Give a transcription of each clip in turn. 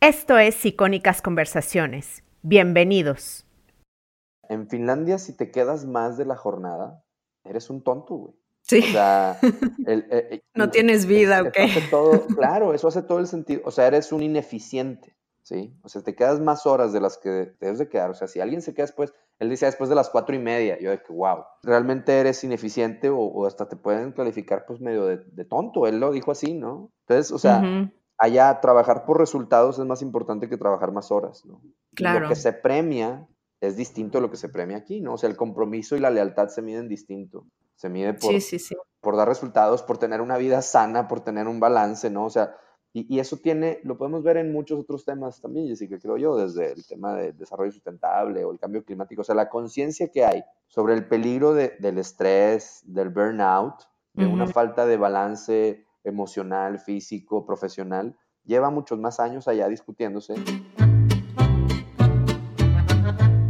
Esto es Icónicas Conversaciones. Bienvenidos. En Finlandia, si te quedas más de la jornada, eres un tonto, güey. Sí. O sea, no tienes vida, ¿ok? todo, claro, eso hace todo el sentido. O sea, eres un ineficiente, ¿sí? O sea, te quedas más horas de las que debes de quedar. O sea, si alguien se queda después, él dice después de las cuatro y media, yo de que, wow, realmente eres ineficiente o, hasta te pueden calificar pues medio de, tonto. Él lo dijo así, ¿no? Entonces, o sea, allá trabajar por resultados es más importante que trabajar más horas, ¿no? Claro. lo que se premia es distinto a lo que se premia aquí, ¿no? O sea, el compromiso y la lealtad se miden distinto. Se mide por, por dar resultados, por tener una vida sana, por tener un balance, ¿no? O sea, y, eso tiene, lo podemos ver en muchos otros temas también, que creo yo, desde el tema del desarrollo sustentable o el cambio climático. O sea, la conciencia que hay sobre el peligro del estrés, del burnout, de una falta de balance emocional, físico, profesional, lleva muchos más años allá discutiéndose.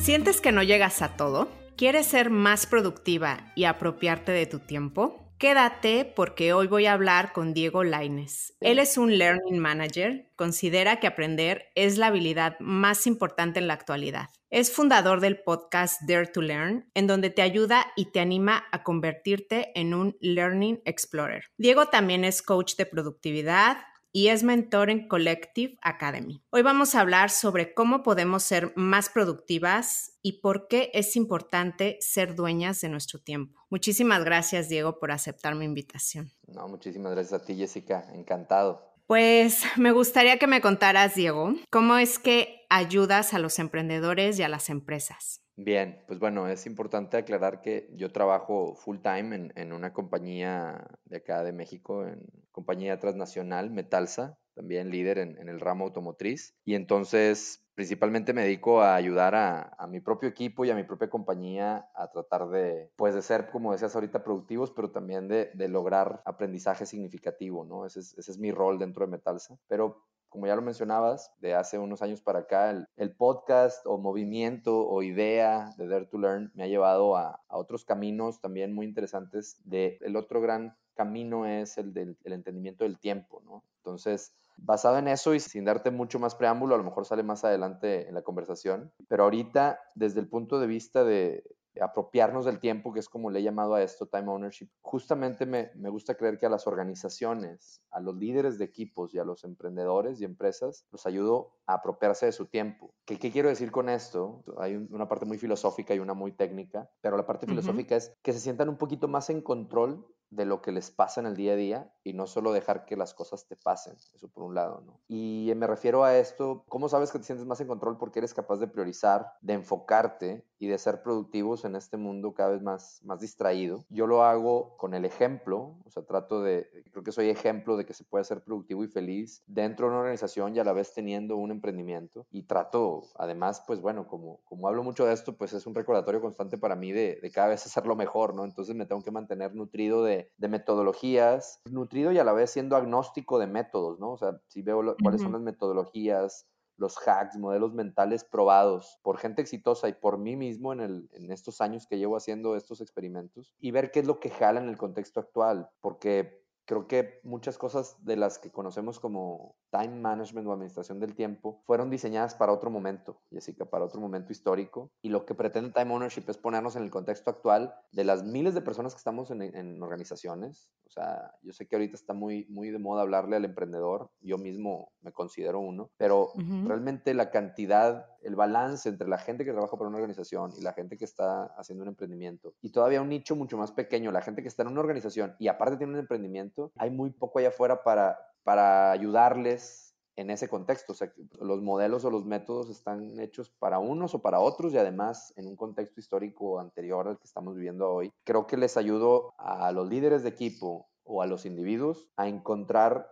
¿Sientes que no llegas a todo? ¿Quieres ser más productiva y apropiarte de tu tiempo? Quédate porque hoy voy a hablar con Diego Laines. Él es un Learning Manager, considera que aprender es la habilidad más importante en la actualidad. Es fundador del podcast Dare to Learn, en donde te ayuda y te anima a convertirte en un Learning Explorer. Diego también es coach de productividad, y es mentor en Collective Academy. Hoy vamos a hablar sobre cómo podemos ser más productivas y por qué es importante ser dueñas de nuestro tiempo. Muchísimas gracias, Diego, por aceptar mi invitación. No, muchísimas gracias a ti, Jessica. Encantado. Pues me gustaría que me contaras, Diego, cómo es que ayudas a los emprendedores y a las empresas. Bien, pues bueno, es importante aclarar que yo trabajo full time en, una compañía de acá de México, en compañía transnacional, Metalsa, también líder en, el ramo automotriz. Y entonces, principalmente me dedico a ayudar a, mi propio equipo y a mi propia compañía a tratar de, pues de ser, como decías ahorita, productivos, pero también de, lograr aprendizaje significativo, ¿no? Ese es, ese es mi rol dentro de Metalsa. Pero como ya lo mencionabas, de hace unos años para acá, el, podcast o movimiento o idea de Dare to Learn me ha llevado a, otros caminos también muy interesantes. De, el otro gran camino es el del entendimiento del tiempo, ¿no? Entonces, basado en eso y sin darte mucho más preámbulo, a lo mejor sale más adelante en la conversación, pero ahorita, desde el punto de vista de, apropiarnos del tiempo, que es como le he llamado a esto, time ownership. Justamente me, me, gusta creer que a las organizaciones, a los líderes de equipos y a los emprendedores y empresas, los ayudo a apropiarse de su tiempo. ¿Qué, qué quiero decir con esto? Hay una parte muy filosófica y una muy técnica, pero la parte filosófica es que se sientan un poquito más en control de lo que les pasa en el día a día y no solo dejar que las cosas te pasen, eso por un lado, ¿no? Y me refiero a esto, ¿cómo sabes que te sientes más en control? Porque eres capaz de priorizar, de enfocarte y de ser productivos en este mundo cada vez más, más distraído. Yo lo hago con el ejemplo, o sea, trato de, creo que soy ejemplo de que se puede ser productivo y feliz dentro de una organización y a la vez teniendo un emprendimiento y trato, además, pues bueno, como, como hablo mucho de esto, pues es un recordatorio constante para mí de, de cada vez hacerlo mejor, ¿no? Entonces me tengo que mantener nutrido de de, metodologías, nutrido y a la vez siendo agnóstico de métodos, ¿no? O sea, si veo cuáles son las metodologías, los hacks, modelos mentales probados por gente exitosa y por mí mismo en, el, en estos años que llevo haciendo estos experimentos y ver qué es lo que jala en el contexto actual, porque creo que muchas cosas de las que conocemos como time management o administración del tiempo fueron diseñadas para otro momento, Jessica, para otro momento histórico. Y lo que pretende time ownership es ponernos en el contexto actual de las miles de personas que estamos en, en organizaciones. O sea, yo sé que ahorita está muy, muy de moda hablarle al emprendedor, yo mismo me considero uno, pero realmente la cantidad, el balance entre la gente que trabaja para una organización y la gente que está haciendo un emprendimiento, y todavía un nicho mucho más pequeño, la gente que está en una organización y aparte tiene un emprendimiento, hay muy poco allá afuera para, para ayudarles en ese contexto. O sea, los modelos o los métodos están hechos para unos o para otros y además en un contexto histórico anterior al que estamos viviendo hoy. Creo que les ayudo a los líderes de equipo o a los individuos a encontrar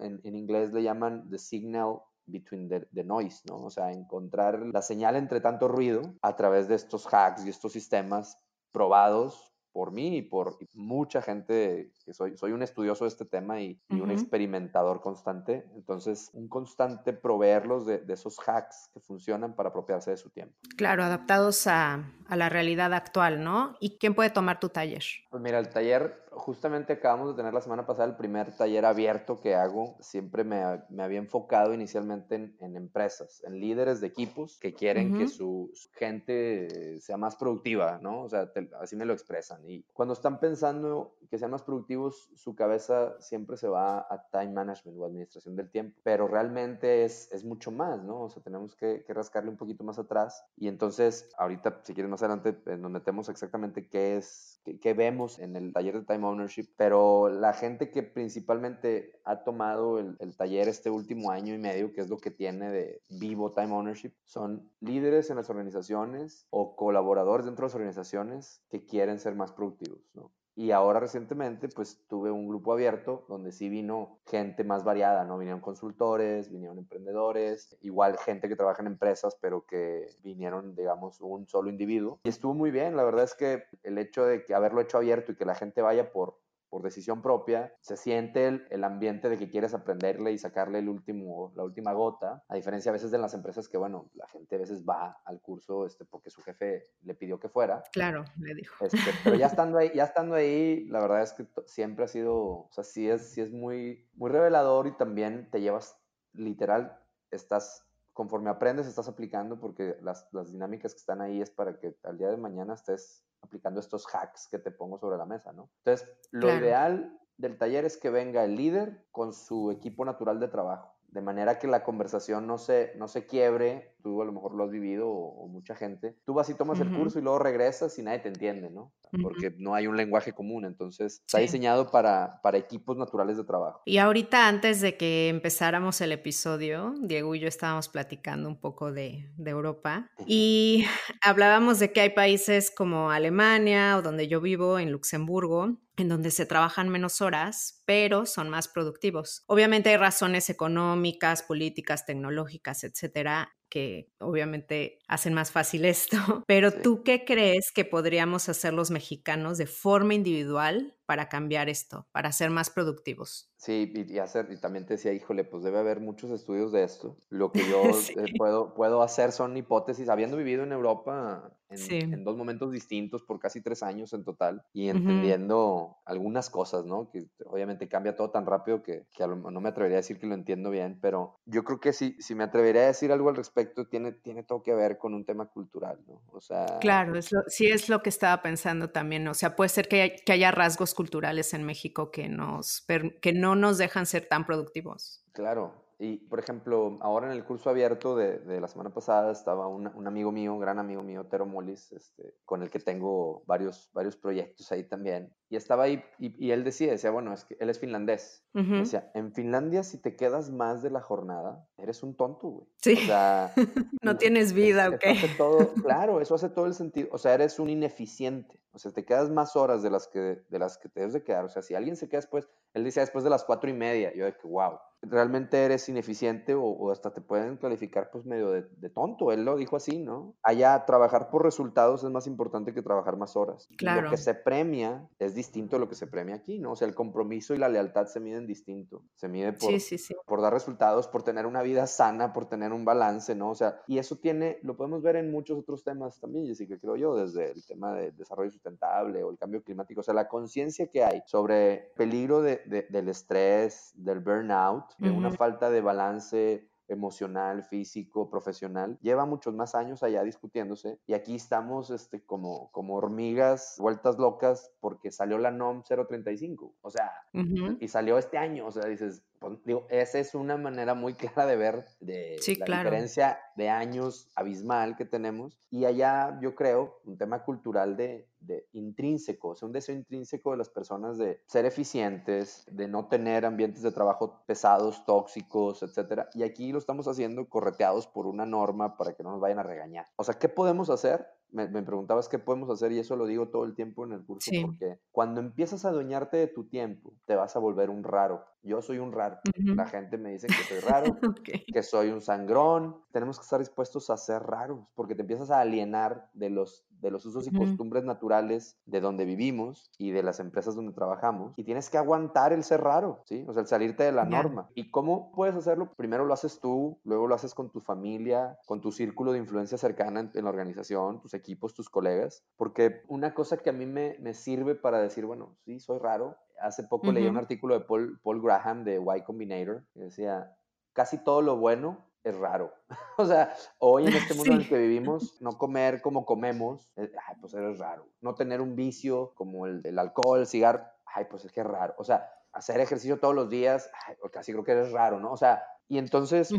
en, inglés le llaman the signal between the, noise, ¿no? O sea, encontrar la señal entre tanto ruido a través de estos hacks y estos sistemas probados por mí y por mucha gente que soy, soy un estudioso de este tema y, un experimentador constante. Entonces, un constante proveerlos de, de, esos hacks que funcionan para apropiarse de su tiempo. Claro, adaptados a, a, la realidad actual, ¿no? ¿Y quién puede tomar tu taller? Pues mira, el taller, justamente acabamos de tener la semana pasada el primer taller abierto que hago. Siempre me, me había enfocado inicialmente en, en, empresas, en líderes de equipos que quieren que su, gente sea más productiva, ¿no? O sea, así me lo expresan. Y cuando están pensando que sean más productivos, su cabeza siempre se va a time management o administración del tiempo, pero realmente es, es mucho más, ¿no? O sea, tenemos que, que, rascarle un poquito más atrás y entonces, ahorita, si quieres más adelante, nos metemos exactamente qué es, qué, qué vemos en el taller de time ownership, pero la gente que principalmente ha tomado el, el taller este último año y medio, que es lo que tiene de vivo time ownership, son líderes en las organizaciones o colaboradores dentro de las organizaciones que quieren ser más productivos, ¿no? Y ahora recientemente, pues tuve un grupo abierto donde sí vino gente más variada, ¿no? Vinieron consultores, vinieron emprendedores, igual gente que trabaja en empresas, pero que vinieron, digamos, un solo individuo. Y estuvo muy bien, la verdad es que el hecho de que haberlo hecho abierto y que la gente vaya por por decisión propia, se siente el, el, ambiente de que quieres aprenderle y sacarle el último, la última gota, a diferencia a veces de las empresas que, bueno, la gente a veces va al curso este, porque su jefe le pidió que fuera. Claro, le dijo. Este, pero ya estando ahí, ya estando ahí, la verdad es que siempre ha sido, o sea, sí es, sí es muy, muy revelador y también te llevas, literal, estás conforme aprendes, estás aplicando porque las, las, dinámicas que están ahí es para que al día de mañana estés aplicando estos hacks que te pongo sobre la mesa, ¿no? Entonces, lo ideal del taller es que venga el líder con su equipo natural de trabajo, de manera que la conversación no se, no se quiebre tú a lo mejor lo has vivido o, mucha gente, tú vas y tomas el curso y luego regresas y nadie te entiende, ¿no? Porque no hay un lenguaje común, entonces está diseñado para, para equipos naturales de trabajo. Y ahorita antes de que empezáramos el episodio, Diego y yo estábamos platicando un poco de, de Europa y hablábamos de que hay países como Alemania o donde yo vivo, en Luxemburgo, en donde se trabajan menos horas, pero son más productivos. Obviamente hay razones económicas, políticas, tecnológicas, etcétera, que obviamente hacen más fácil esto, pero ¿tú qué crees que podríamos hacer los mexicanos de forma individual para cambiar esto, para ser más productivos? Sí, y, hacer, y también te decía, híjole, pues debe haber muchos estudios de esto. Lo que yo eh, puedo, puedo hacer son hipótesis, habiendo vivido en Europa en, en, dos momentos distintos por casi tres años en total y entendiendo algunas cosas, ¿no? Que obviamente cambia todo tan rápido que, que no me atrevería a decir que lo entiendo bien, pero yo creo que si, si me atrevería a decir algo al respecto, tiene, tiene todo que ver con un tema cultural, ¿no? O sea... Claro, es sí es lo que estaba pensando también, o sea, puede ser que, que haya rasgos culturales en México que, nos, que no nos dejan ser tan productivos. Claro, y, por ejemplo, ahora en el curso abierto de, de la semana pasada estaba un, un, amigo mío, un gran amigo mío, Tero Molis, este, con el que tengo varios, varios proyectos ahí también. Y estaba ahí y, y él decía, decía, bueno, es que él es finlandés. Uh -huh. Decía, en Finlandia si te quedas más de la jornada, eres un tonto, güey. Sí. O sea, no tienes vida, ¿ok? Todo, claro, eso hace todo el sentido. O sea, eres un ineficiente. O sea, te quedas más horas de las que, de las que te debes de quedar. O sea, si alguien se queda después, él decía después de las cuatro y media, yo de que, wow, realmente eres ineficiente o, o hasta te pueden calificar pues medio de, de, tonto. Él lo dijo así, ¿no? Allá trabajar por resultados es más importante que trabajar más horas. Claro. Lo que se premia es distinto a lo que se premia aquí, ¿no? O sea, el compromiso y la lealtad se miden distinto. Se mide por, sí, sí, sí. por dar resultados, por tener una vida sana, por tener un balance, ¿no? O sea, y eso tiene, lo podemos ver en muchos otros temas también, Jessica, creo yo, desde el tema de desarrollo sustentable o el cambio climático. O sea, la conciencia que hay sobre peligro de, de, del estrés, del burnout, de uh -huh. una falta de balance emocional, físico, profesional, lleva muchos más años allá discutiéndose y aquí estamos este, como, como hormigas vueltas locas porque salió la NOM 035, o sea, uh -huh. y salió este año, o sea, dices, pues, digo, esa es una manera muy clara de ver de sí, la claro. diferencia de años abismal que tenemos y allá yo creo un tema cultural de, de intrínseco, o sea, un deseo intrínseco de las personas de ser eficientes, de no tener ambientes de trabajo pesados, tóxicos, etcétera, y aquí lo estamos haciendo correteados por una norma para que no nos vayan a regañar. O sea, ¿qué podemos hacer? Me, me, preguntabas qué podemos hacer y eso lo digo todo el tiempo en el curso sí. porque cuando empiezas a adueñarte de tu tiempo te vas a volver un raro Yo soy un raro. La gente me dice que soy raro, que soy un sangrón. Tenemos que estar dispuestos a ser raros porque te empiezas a alienar de los, de los usos y costumbres naturales de donde vivimos y de las empresas donde trabajamos. Y tienes que aguantar el ser raro, ¿sí? O sea, el salirte de la norma. ¿Y cómo puedes hacerlo? Primero lo haces tú, luego lo haces con tu familia, con tu círculo de influencia cercana en, la organización, tus equipos, tus colegas. Porque una cosa que a mí me, me sirve para decir, bueno, sí, soy raro, hace poco leí un artículo de Paul, Paul Graham de Y Combinator que decía, casi todo lo bueno es raro. o sea, hoy en este mundo en el que vivimos, no comer como comemos, eh, ay, pues es raro. No tener un vicio como el, el alcohol, el cigarro, ay, pues es que es raro. O sea, hacer ejercicio todos los días, ay, casi creo que es raro, ¿no? O sea, y entonces,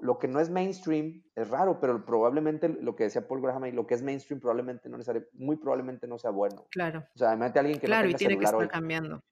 lo que no es mainstream es raro, pero probablemente lo que decía Paul Graham y lo que es mainstream probablemente no necesario, muy probablemente no sea bueno. Claro. O sea, imagínate a alguien que claro, no tenga y tiene que estar cambiando.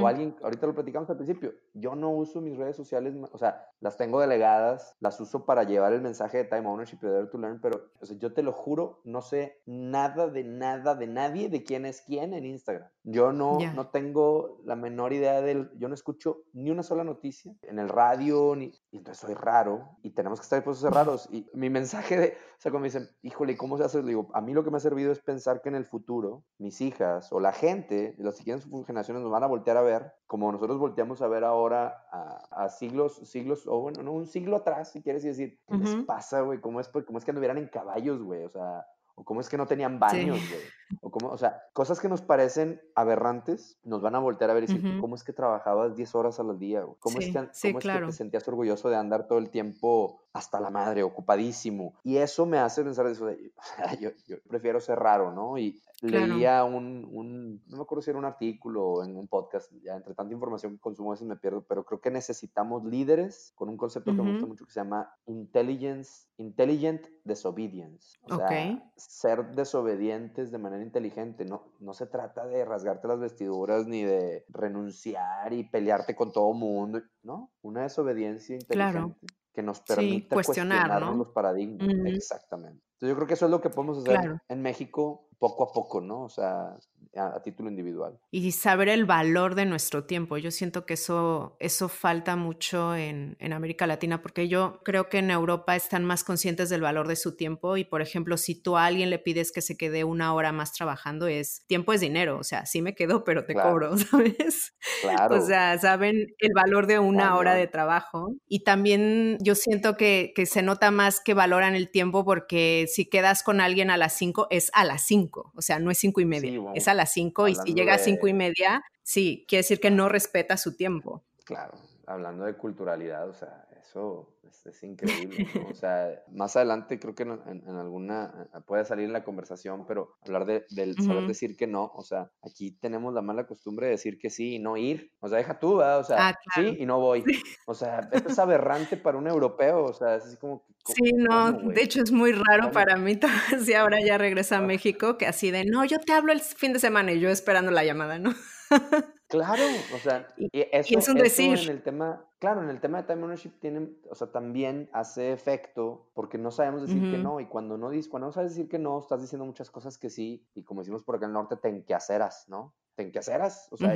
O alguien, ahorita lo platicamos al principio, yo no uso mis redes sociales, o sea, las tengo delegadas, las uso para llevar el mensaje de time ownership y dare to learn, pero o sea, yo te lo juro, no sé nada de nada de nadie de quién es quién en Instagram. Yo no, no tengo la menor idea del, yo no escucho ni una sola noticia en el radio, ni, y entonces soy raro y tenemos que estar dispuestos a ser raros. Y mi mensaje de, o sea, cuando me dicen, híjole, ¿cómo se hace? Le digo, a mí lo que me ha servido es pensar que en el futuro mis hijas o la gente de las siguientes generaciones nos van a voltear a ver como nosotros volteamos a ver ahora a, siglos, siglos, o bueno, no, un siglo atrás, si quieres decir, ¿qué les pasa, güey? ¿Cómo es, ¿Cómo es que anduvieran en caballos, güey? O sea, o cómo es que no tenían baños, güey. O cómo, o sea, cosas que nos parecen aberrantes, nos van a voltear a ver y decir, ¿cómo es que trabajabas 10 horas al día? Güey? ¿Cómo, es, que, cómo es que te sentías orgulloso de andar todo el tiempo hasta la madre, ocupadísimo? Y eso me hace pensar eso de, yo, yo prefiero ser raro, ¿no? Y leía un, un, no me acuerdo si era un artículo o en un podcast, ya entre tanta información que consumo a veces me pierdo, pero creo que necesitamos líderes con un concepto que me gusta mucho que se llama intelligence, intelligent disobedience. O sea, ser desobedientes de manera inteligente. No, no se trata de rasgarte las vestiduras ni de renunciar y pelearte con todo mundo, ¿no? Una desobediencia inteligente. que nos permita cuestionar, los paradigmas. Exactamente. Entonces yo creo que eso es lo que podemos hacer en México poco a poco, ¿no? O sea, a, título individual. Y saber el valor de nuestro tiempo. Yo siento que eso, eso falta mucho en, en, América Latina, porque yo creo que en Europa están más conscientes del valor de su tiempo. Y por ejemplo, si tú a alguien le pides que se quede una hora más trabajando, es tiempo es dinero. O sea, sí me quedo, pero te cobro, ¿sabes? Claro. O sea, saben el valor de una hora de trabajo. Y también yo siento que, que se nota más que valoran el tiempo porque si quedas con alguien a las cinco, es a las cinco. O sea, no es cinco y media, es a las 5 y si llega a cinco y media, sí, quiere decir que no respeta su tiempo. Claro, hablando de culturalidad, o sea, eso es, increíble. O sea, más adelante creo que en, alguna eh, puede salir en la conversación, pero hablar de, del saber decir que no. O sea, aquí tenemos la mala costumbre de decir que sí y no ir. O sea, deja tú, ¿verdad? O sea, ah, sí y no voy. O sea, esto es aberrante para un europeo. O sea, es así como. sí, no, de hecho es muy raro para mí. Si ahora ya regresa a México, que así de no, yo te hablo el fin de semana y yo esperando la llamada, ¿no? Claro, o sea, y, eso, es un decir. en el tema, claro, en el tema de time ownership tienen, o sea, también hace efecto porque no sabemos decir que no y cuando no dices, cuando no sabes decir que no, estás diciendo muchas cosas que sí y como decimos por acá en el norte, ten que haceras, ¿no? Ten que haceras, o sea,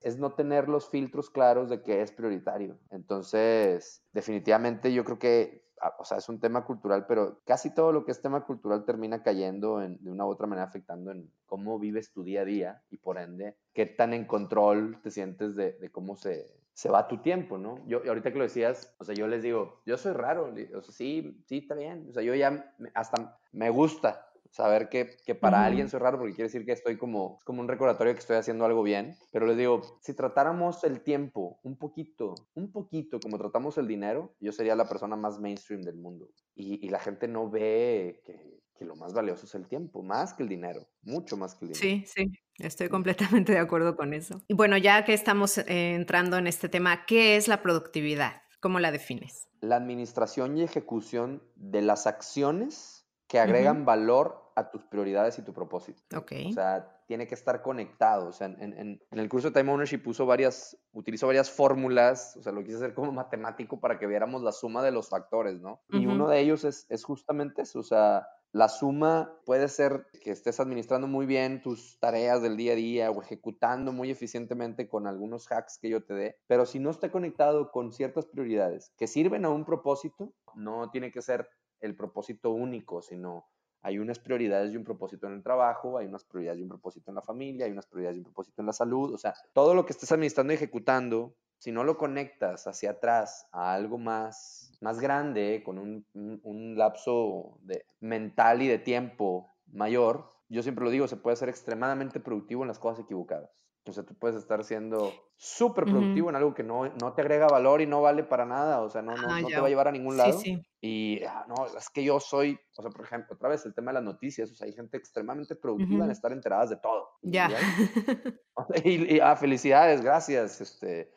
es no tener los filtros claros de qué es prioritario. Entonces, definitivamente yo creo que o sea, es un tema cultural, pero casi todo lo que es tema cultural termina cayendo en, de una u otra manera afectando en cómo vives tu día a día y por ende, qué tan en control te sientes de, de cómo se, se va tu tiempo, ¿no? Yo, ahorita que lo decías, o sea, yo les digo, yo soy raro, o sea, sí, sí, está bien, o sea, yo ya hasta me gusta, saber que, que para alguien soy raro porque quiere decir que estoy como, es como un recordatorio que estoy haciendo algo bien. Pero les digo, si tratáramos el tiempo un poquito, un poquito como tratamos el dinero, yo sería la persona más mainstream del mundo. Y, y la gente no ve que, que, lo más valioso es el tiempo, más que el dinero, mucho más que el dinero. Sí, sí. Estoy completamente de acuerdo con eso. Y bueno, ya que estamos eh, entrando en este tema, ¿qué es la productividad? ¿Cómo la defines? La administración y ejecución de las acciones que agregan valor a tus prioridades y tu propósito. O sea, tiene que estar conectado. O sea, en, en, el curso de Time Ownership uso varias, utilizo varias fórmulas, o sea, lo quise hacer como matemático para que viéramos la suma de los factores, ¿no? Y uno de ellos es, es justamente eso, o sea, la suma puede ser que estés administrando muy bien tus tareas del día a día o ejecutando muy eficientemente con algunos hacks que yo te dé, pero si no está conectado con ciertas prioridades que sirven a un propósito, no tiene que ser el propósito único, sino hay unas prioridades y un propósito en el trabajo, hay unas prioridades y un propósito en la familia, hay unas prioridades y un propósito en la salud, o sea, todo lo que estés administrando y ejecutando, si no lo conectas hacia atrás a algo más, más grande, con un, un, lapso de, mental y de tiempo mayor, yo siempre lo digo, se puede ser extremadamente productivo en las cosas equivocadas. O sea, tú puedes estar siendo súper productivo en algo que no, no, te agrega valor y no vale para nada, o sea, no, no, ah, no te va a llevar a ningún lado. Sí, sí. Y ah, no, es que yo soy, o sea, por ejemplo, otra vez el tema de las noticias, o sea, hay gente extremadamente productiva en estar enteradas de todo. Ya. Y, ah, felicidades, gracias, este,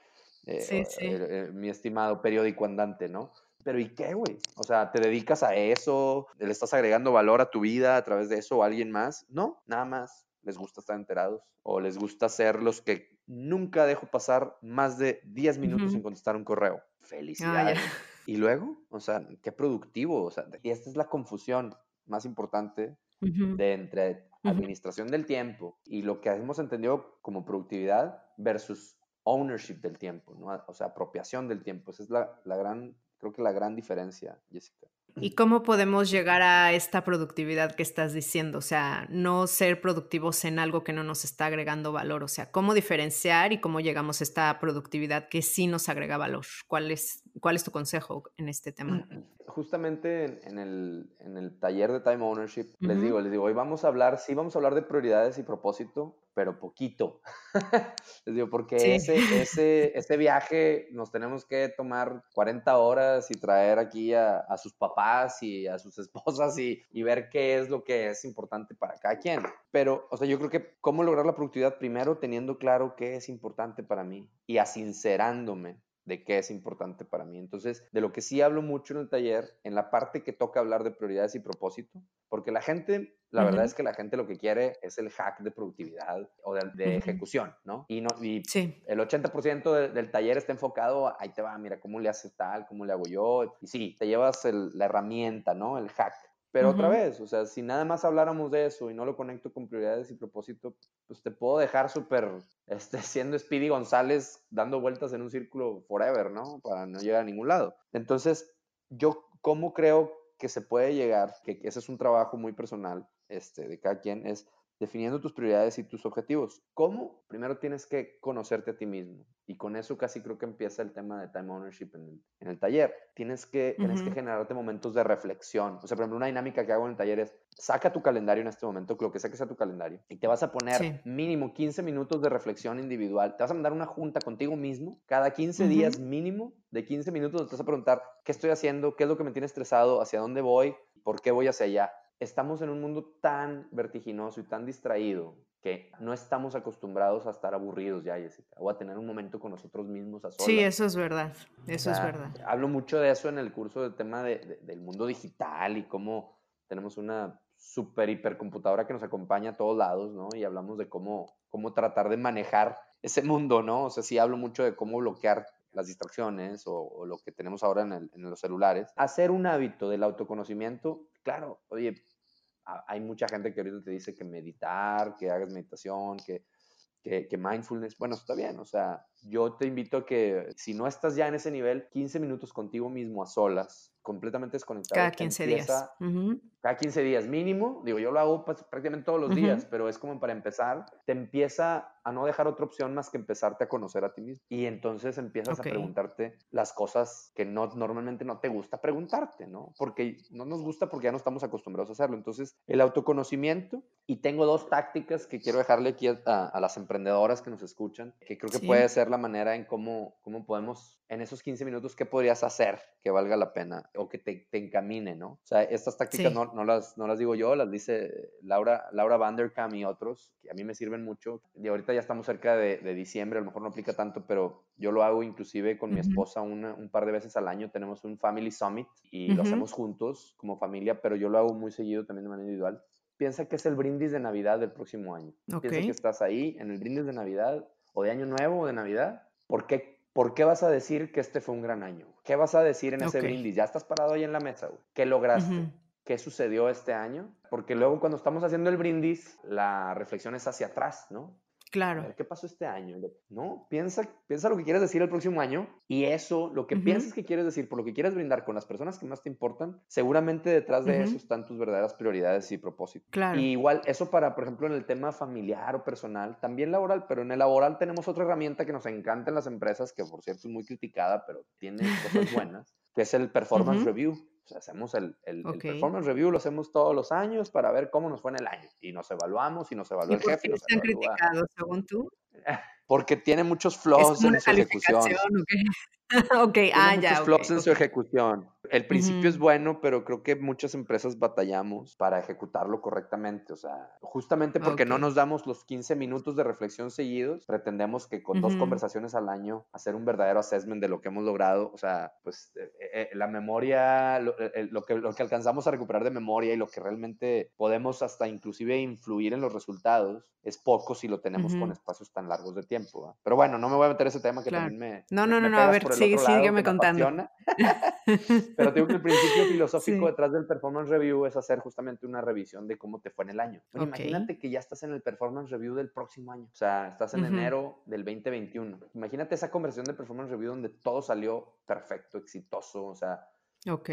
eh, sí, sí. Eh, mi estimado periódico andante, ¿no? Pero ¿y qué, güey? O sea, ¿te dedicas a eso? ¿Le estás agregando valor a tu vida a través de eso o a alguien más? No, nada más les gusta estar enterados o les gusta ser los que nunca dejo pasar más de 10 minutos sin contestar un correo. Ah, Felicidades. y luego, o sea, qué productivo. O sea, y esta es la confusión más importante de entre administración del tiempo y lo que hemos entendido como productividad versus ownership del tiempo, ¿no? o sea, apropiación del tiempo. Esa es la, la gran, creo que la gran diferencia, Jessica. ¿Y cómo podemos llegar a esta productividad que estás diciendo? O sea, no ser productivos en algo que no nos está agregando valor. O sea, ¿cómo diferenciar y cómo llegamos a esta productividad que sí nos agrega valor? ¿Cuál es, cuál es tu consejo en este tema? Justamente en el, en el taller de Time Ownership, les digo, les digo, hoy vamos a hablar, sí vamos a hablar de prioridades y propósito, pero poquito. Les digo, porque ese, ese, ese, viaje nos tenemos que tomar 40 horas y traer aquí a, a sus papás y a sus esposas y, y, ver qué es lo que es importante para cada quien. Pero, o sea, yo creo que cómo lograr la productividad primero teniendo claro qué es importante para mí y asincerándome de qué es importante para mí. Entonces, de lo que sí hablo mucho en el taller, en la parte que toca hablar de prioridades y propósito, porque la gente, la verdad es que la gente lo que quiere es el hack de productividad o de, ejecución, ¿no? Y, no, y el 80% del taller está enfocado, ahí te va, mira, ¿cómo le haces tal? ¿Cómo le hago yo? Y sí, te llevas la herramienta, ¿no? El hack. Pero otra vez, o sea, si nada más habláramos de eso y no lo conecto con prioridades y propósito, pues te puedo dejar súper, este, siendo Speedy González dando vueltas en un círculo forever, ¿no? Para no llegar a ningún lado. Entonces, yo, ¿cómo creo que se puede llegar? Que, que ese es un trabajo muy personal este, de cada quien, es definiendo tus prioridades y tus objetivos. ¿Cómo? Primero tienes que conocerte a ti mismo. Y con eso casi creo que empieza el tema de time ownership en el, taller. Tienes que, tienes que generarte momentos de reflexión. O sea, por ejemplo, una dinámica que hago en el taller es, saca tu calendario en este momento, lo que sea que sea tu calendario, y te vas a poner mínimo 15 minutos de reflexión individual. Te vas a mandar una junta contigo mismo cada 15 días mínimo de 15 minutos. Te vas a preguntar, ¿qué estoy haciendo? ¿Qué es lo que me tiene estresado? ¿Hacia dónde voy? ¿Por qué voy hacia allá? Estamos en un mundo tan vertiginoso y tan distraído que no estamos acostumbrados a estar aburridos ya, Jessica, o a tener un momento con nosotros mismos a solas. Sí, eso es verdad, eso es verdad. Hablo mucho de eso en el curso del tema del mundo digital y cómo tenemos una super hipercomputadora que nos acompaña a todos lados, ¿no? Y hablamos de cómo, cómo tratar de manejar ese mundo, ¿no? O sea, sí hablo mucho de cómo bloquear las distracciones o, lo que tenemos ahora en, en los celulares. Hacer un hábito del autoconocimiento, claro, oye, hay mucha gente que ahorita te dice que meditar, que hagas meditación, que, que, mindfulness, bueno, está bien, o sea, yo te invito a que si no estás ya en ese nivel, 15 minutos contigo mismo a solas, completamente desconectado. Cada 15 días. Cada 15 días mínimo. Digo, yo lo hago pues, prácticamente todos los días, pero es como para empezar, te empieza a no dejar otra opción más que empezarte a conocer a ti mismo. Y entonces empiezas a preguntarte las cosas que no, normalmente no te gusta preguntarte, ¿no? Porque no nos gusta porque ya no estamos acostumbrados a hacerlo. Entonces, el autoconocimiento, y tengo dos tácticas que quiero dejarle aquí a, las emprendedoras que nos escuchan, que creo que puede ser la manera en cómo, cómo podemos, en esos 15 minutos, ¿qué podrías hacer que valga la pena? O que te, te encamine, ¿no? O sea, estas tácticas no, no, las, no las digo yo, las dice Laura, Laura Vanderkam y otros, que a mí me sirven mucho. Y ahorita ya estamos cerca de, de diciembre, a lo mejor no aplica tanto, pero yo lo hago inclusive con mi esposa una, un par de veces al año. Tenemos un Family Summit y lo hacemos juntos como familia, pero yo lo hago muy seguido también de manera individual. Piensa que es el brindis de Navidad del próximo año. Piensa que estás ahí en el brindis de Navidad o de Año Nuevo o de Navidad. ¿Por qué ¿por qué vas a decir que este fue un gran año? ¿Qué vas a decir en ese brindis? Ya estás parado ahí en la mesa, güey. ¿Qué lograste? qué sucedió este año, porque luego cuando estamos haciendo el brindis, la reflexión es hacia atrás, ¿no? Claro. ¿Qué pasó este año? No, piensa, piensa lo que quieres decir el próximo año y eso, lo que piensas que quieres decir, por lo que quieres brindar con las personas que más te importan, seguramente detrás de eso están tus verdaderas prioridades y propósitos. Claro. Y igual, eso para, por ejemplo, en el tema familiar o personal, también laboral, pero en el laboral tenemos otra herramienta que nos encanta en las empresas, que por cierto es muy criticada, pero tiene cosas buenas, que es el performance review. Sea, hacemos el, el, performance review, lo hacemos todos los años para ver cómo nos fue en el año. Y nos evaluamos y nos evalúa el jefe. ¿Y por qué están criticados, según tú? Porque tiene muchos flaws en su ejecución. ok, ah, ya. Muchos flops en su ejecución. El principio es bueno, pero creo que muchas empresas batallamos para ejecutarlo correctamente. O sea, justamente porque no nos damos los 15 minutos de reflexión seguidos, pretendemos que con dos conversaciones al año hacer un verdadero assessment de lo que hemos logrado. O sea, pues eh, eh, la memoria, lo, que, lo que alcanzamos a recuperar de memoria y lo que realmente podemos hasta inclusive influir en los resultados es poco si lo tenemos con espacios tan largos de tiempo. Pero bueno, no me voy a meter ese tema que también me... No, no, no, no, a ver, sigue, sígueme contando. Pero digo que el principio filosófico detrás del performance review es hacer justamente una revisión de cómo te fue en el año. Imagínate que ya estás en el performance review del próximo año. O sea, estás en enero del 2021. Imagínate esa conversión de performance review donde todo salió perfecto, exitoso. O sea, ok.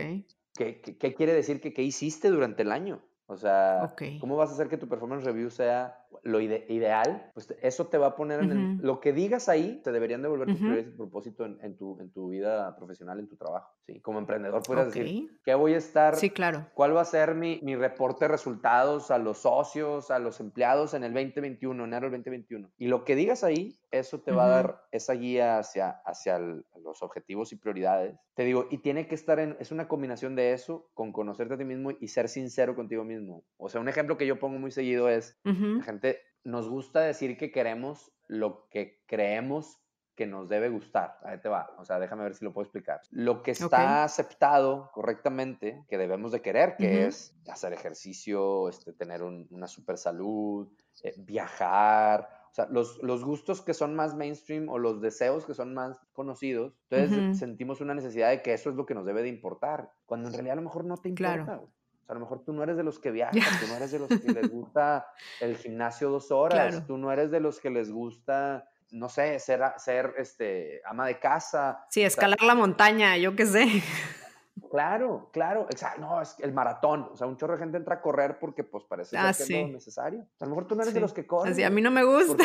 ¿Qué, qué, quiere decir que qué hiciste durante el año? O sea, ¿cómo vas a hacer que tu performance review sea lo ideal? Pues eso te va a poner en el, lo que digas ahí, te deberían devolver tus prioridades y propósito en, tu, en tu vida profesional, en tu trabajo. ¿sí? Como emprendedor puedes decir, ¿qué voy a estar? Sí, claro. ¿Cuál va a ser mi, mi, reporte de resultados a los socios, a los empleados en el 2021, enero del 2021? Y lo que digas ahí, eso te va a dar esa guía hacia, hacia los objetivos y prioridades. Te digo, y tiene que estar en, es una combinación de eso con conocerte a ti mismo y ser sincero contigo mismo o sea, un ejemplo que yo pongo muy seguido es, la gente nos gusta decir que queremos lo que creemos que nos debe gustar. Ahí te va. O sea, déjame ver si lo puedo explicar. Lo que está aceptado correctamente, que debemos de querer, que es hacer ejercicio, este, tener una super salud, eh, viajar, o sea, los, los, gustos que son más mainstream o los deseos que son más conocidos, entonces sentimos una necesidad de que eso es lo que nos debe de importar, cuando en realidad a lo mejor no te importa. Claro a lo mejor tú no eres de los que viajan, tú no eres de los que les gusta el gimnasio dos horas, tú no eres de los que les gusta, no sé, ser, ser este, ama de casa. Sí, escalar la montaña, yo qué sé. Claro, claro, exacto. No, es el maratón. O sea, un chorro de gente entra a correr porque, pues, parece ah, que es lo necesario. A lo mejor tú no eres de los que corren. Así, a mí no me gusta.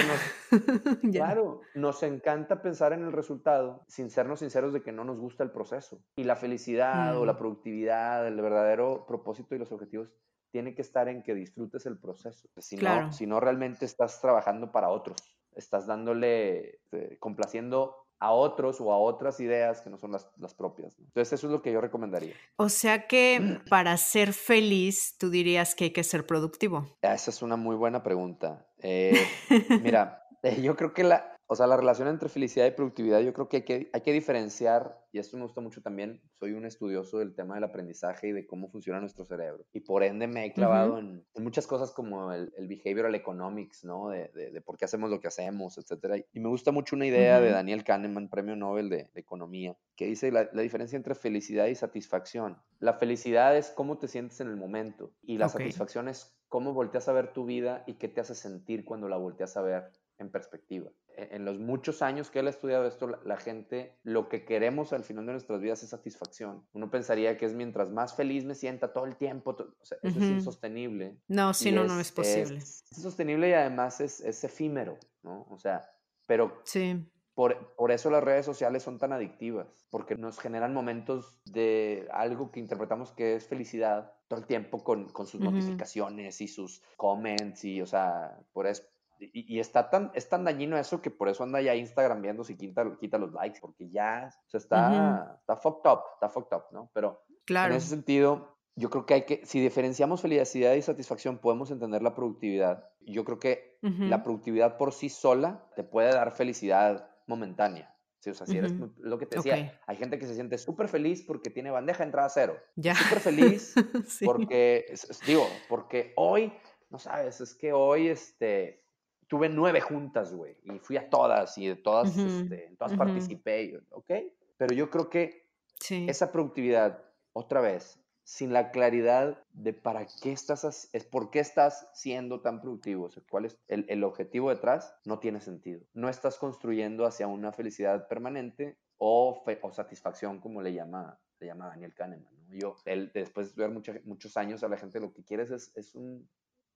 claro, nos encanta pensar en el resultado sin sernos sinceros de que no nos gusta el proceso. Y la felicidad o la mm. productividad, el verdadero propósito y los objetivos tiene que estar en que disfrutes el proceso. Si, no, si no, realmente estás trabajando para otros. Estás dándole, eh, complaciendo a otros o a otras ideas que no son las, las propias. Entonces eso es lo que yo recomendaría. O sea que para ser feliz, tú dirías que hay que ser productivo. Esa es una muy buena pregunta. Eh, mira, eh, yo creo que la, o sea, la relación entre felicidad y productividad, yo creo que hay, que hay que diferenciar, y esto me gusta mucho también, soy un estudioso del tema del aprendizaje y de cómo funciona nuestro cerebro. Y por ende me he clavado en, muchas cosas como el, el behavioral economics, ¿no? De, de, por qué hacemos lo que hacemos, etcétera. Y me gusta mucho una idea de Daniel Kahneman, premio Nobel de, Economía, que dice la, la, diferencia entre felicidad y satisfacción. La felicidad es cómo te sientes en el momento y la satisfacción es cómo volteas a ver tu vida y qué te hace sentir cuando la volteas a ver en perspectiva. E, en los muchos años que él ha estudiado esto, la, gente, lo que queremos al final de nuestras vidas es satisfacción. Uno pensaría que es mientras más feliz me sienta todo el tiempo, o sea, eso es insostenible. No, si no, no es posible. Es, insostenible y además es, es, efímero, ¿no? O sea, pero sí. Por, por, eso las redes sociales son tan adictivas, porque nos generan momentos de algo que interpretamos que es felicidad todo el tiempo con, con sus notificaciones y sus comments y, o sea, por eso, y, está tan, es tan dañino eso que por eso anda ya Instagram viendo si quita, quita los likes, porque ya se está, está fucked up, está fucked up, ¿no? Pero en ese sentido, yo creo que hay que, si diferenciamos felicidad y satisfacción, podemos entender la productividad. Yo creo que la productividad por sí sola te puede dar felicidad momentánea. Sí, o sea, si eres lo que te decía, hay gente que se siente súper feliz porque tiene bandeja de entrada cero. Ya. Súper feliz porque, digo, porque hoy, no sabes, es que hoy, este, tuve nueve juntas, güey, y fui a todas y de todas, este, en todas participé, ¿ok? Pero yo creo que esa productividad, otra vez, sin la claridad de para qué estás, es por qué estás siendo tan productivo, o sea, cuál es el, el objetivo detrás, no tiene sentido. No estás construyendo hacia una felicidad permanente o, o satisfacción, como le llama, le llama Daniel Kahneman. Yo, él, después de ver muchos años a la gente, lo que quieres es, es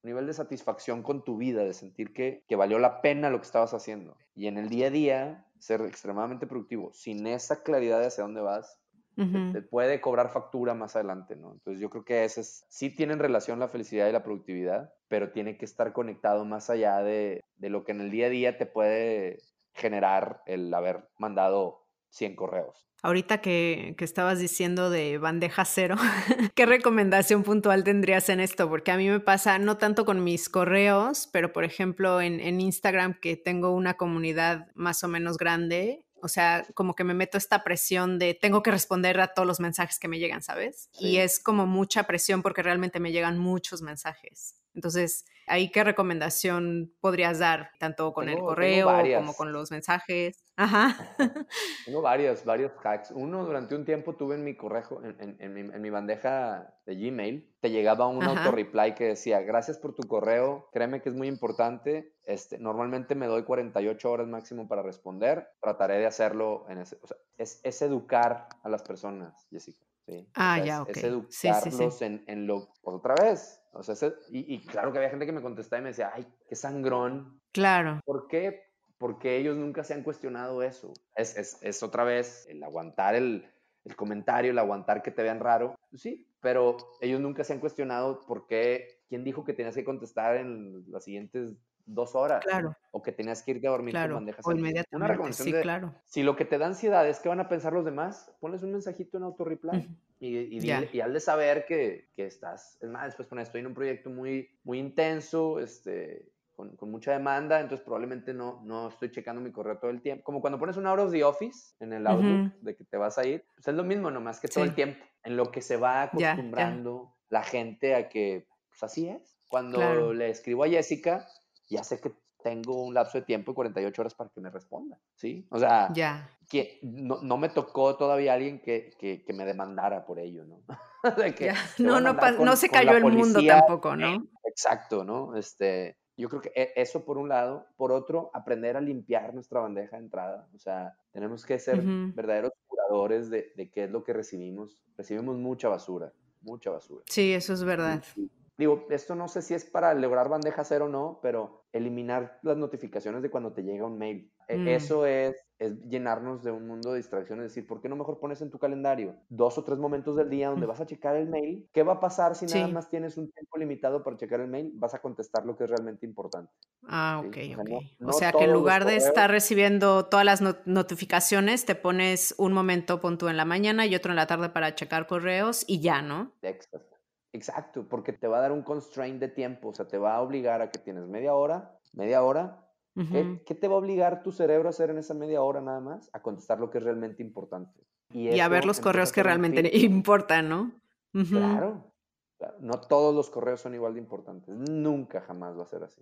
un nivel de satisfacción con tu vida, de sentir que, que, valió la pena lo que estabas haciendo. Y en el día a día, ser extremadamente productivo, sin esa claridad de hacia dónde vas, te, puede cobrar factura más adelante, ¿no? Entonces yo creo que ese es, sí tienen relación la felicidad y la productividad, pero tiene que estar conectado más allá de, de lo que en el día a día te puede generar el haber mandado 100 correos. Ahorita que, que, estabas diciendo de bandeja cero, ¿qué recomendación puntual tendrías en esto? Porque a mí me pasa no tanto con mis correos, pero por ejemplo en, en Instagram que tengo una comunidad más o menos grande, o sea, como que me meto esta presión de tengo que responder a todos los mensajes que me llegan, ¿sabes? Y es como mucha presión porque realmente me llegan muchos mensajes. Entonces, ¿ahí qué recomendación podrías dar, tanto con el correo como con los mensajes? Ajá. tengo varios, varios hacks. Uno, durante un tiempo tuve en mi correo, en, mi, bandeja de Gmail, te llegaba un auto-reply que decía, gracias por tu correo, créeme que es muy importante. Este, normalmente me doy 48 horas máximo para responder, trataré de hacerlo en ese, o sea, es, es educar a las personas, Jessica. ¿sí? Ah, ya, ok. Es educarlos En, en, lo, pues otra vez, o sea, y, claro que había gente que me contestaba y me decía, ay, qué sangrón. Claro. ¿Por qué? Porque ellos nunca se han cuestionado eso. Es, es, es otra vez el aguantar el, el, comentario, el aguantar que te vean raro. Sí, pero ellos nunca se han cuestionado por qué, quién dijo que tenías que contestar en las siguientes dos horas. Claro. O que tenías que irte a dormir claro. con bandejas. O inmediatamente. Una recomendación sí, claro. Si lo que te da ansiedad es que van a pensar los demás, ponles un mensajito en auto-reply. Y, y, y, al de saber que, que, estás, es más, después pones, estoy en un proyecto muy, muy intenso, este, con, con, mucha demanda, entonces probablemente no, no estoy checando mi correo todo el tiempo. Como cuando pones un out of the office en el Outlook de que te vas a ir, pues es lo mismo, nomás que todo el tiempo, en lo que se va acostumbrando la gente a que, pues así es. Cuando le escribo a Jessica, ya sé que tengo un lapso de tiempo de 48 horas para que me responda, ¿sí? O sea, ya. que no, no, me tocó todavía alguien que, que, que me demandara por ello, ¿no? de que no, no, con, no se cayó el mundo tampoco, ¿no? Exacto, ¿no? Este, yo creo que e, eso por un lado. Por otro, aprender a limpiar nuestra bandeja de entrada. O sea, tenemos que ser uh -huh. verdaderos curadores de, de, qué es lo que recibimos. Recibimos mucha basura, mucha basura. Sí, eso es verdad. Y, digo, esto no sé si es para lograr bandeja cero o no, pero eliminar las notificaciones de cuando te llega un mail. Mm. Eso es, es, llenarnos de un mundo de distracciones, es decir, ¿por qué no mejor pones en tu calendario dos o tres momentos del día donde mm. vas a checar el mail? ¿Qué va a pasar si sí. nada más tienes un tiempo limitado para checar el mail? Vas a contestar lo que es realmente importante. Ah, ok, ¿sí? o sea, ok. No, no o sea, que en lugar de estar recibiendo todas las not notificaciones, te pones un momento, pon tú en la mañana y otro en la tarde para checar correos y ya, ¿no? Exacto. Exacto, porque te va a dar un constraint de tiempo, o sea, te va a obligar a que tienes media hora, media hora. Uh -huh. ¿Qué, ¿Qué, te va a obligar tu cerebro a hacer en esa media hora nada más? A contestar lo que es realmente importante. Y, y a ver los correos que realmente importan, ¿no? Uh -huh. claro, claro, no todos los correos son igual de importantes, nunca jamás va a ser así.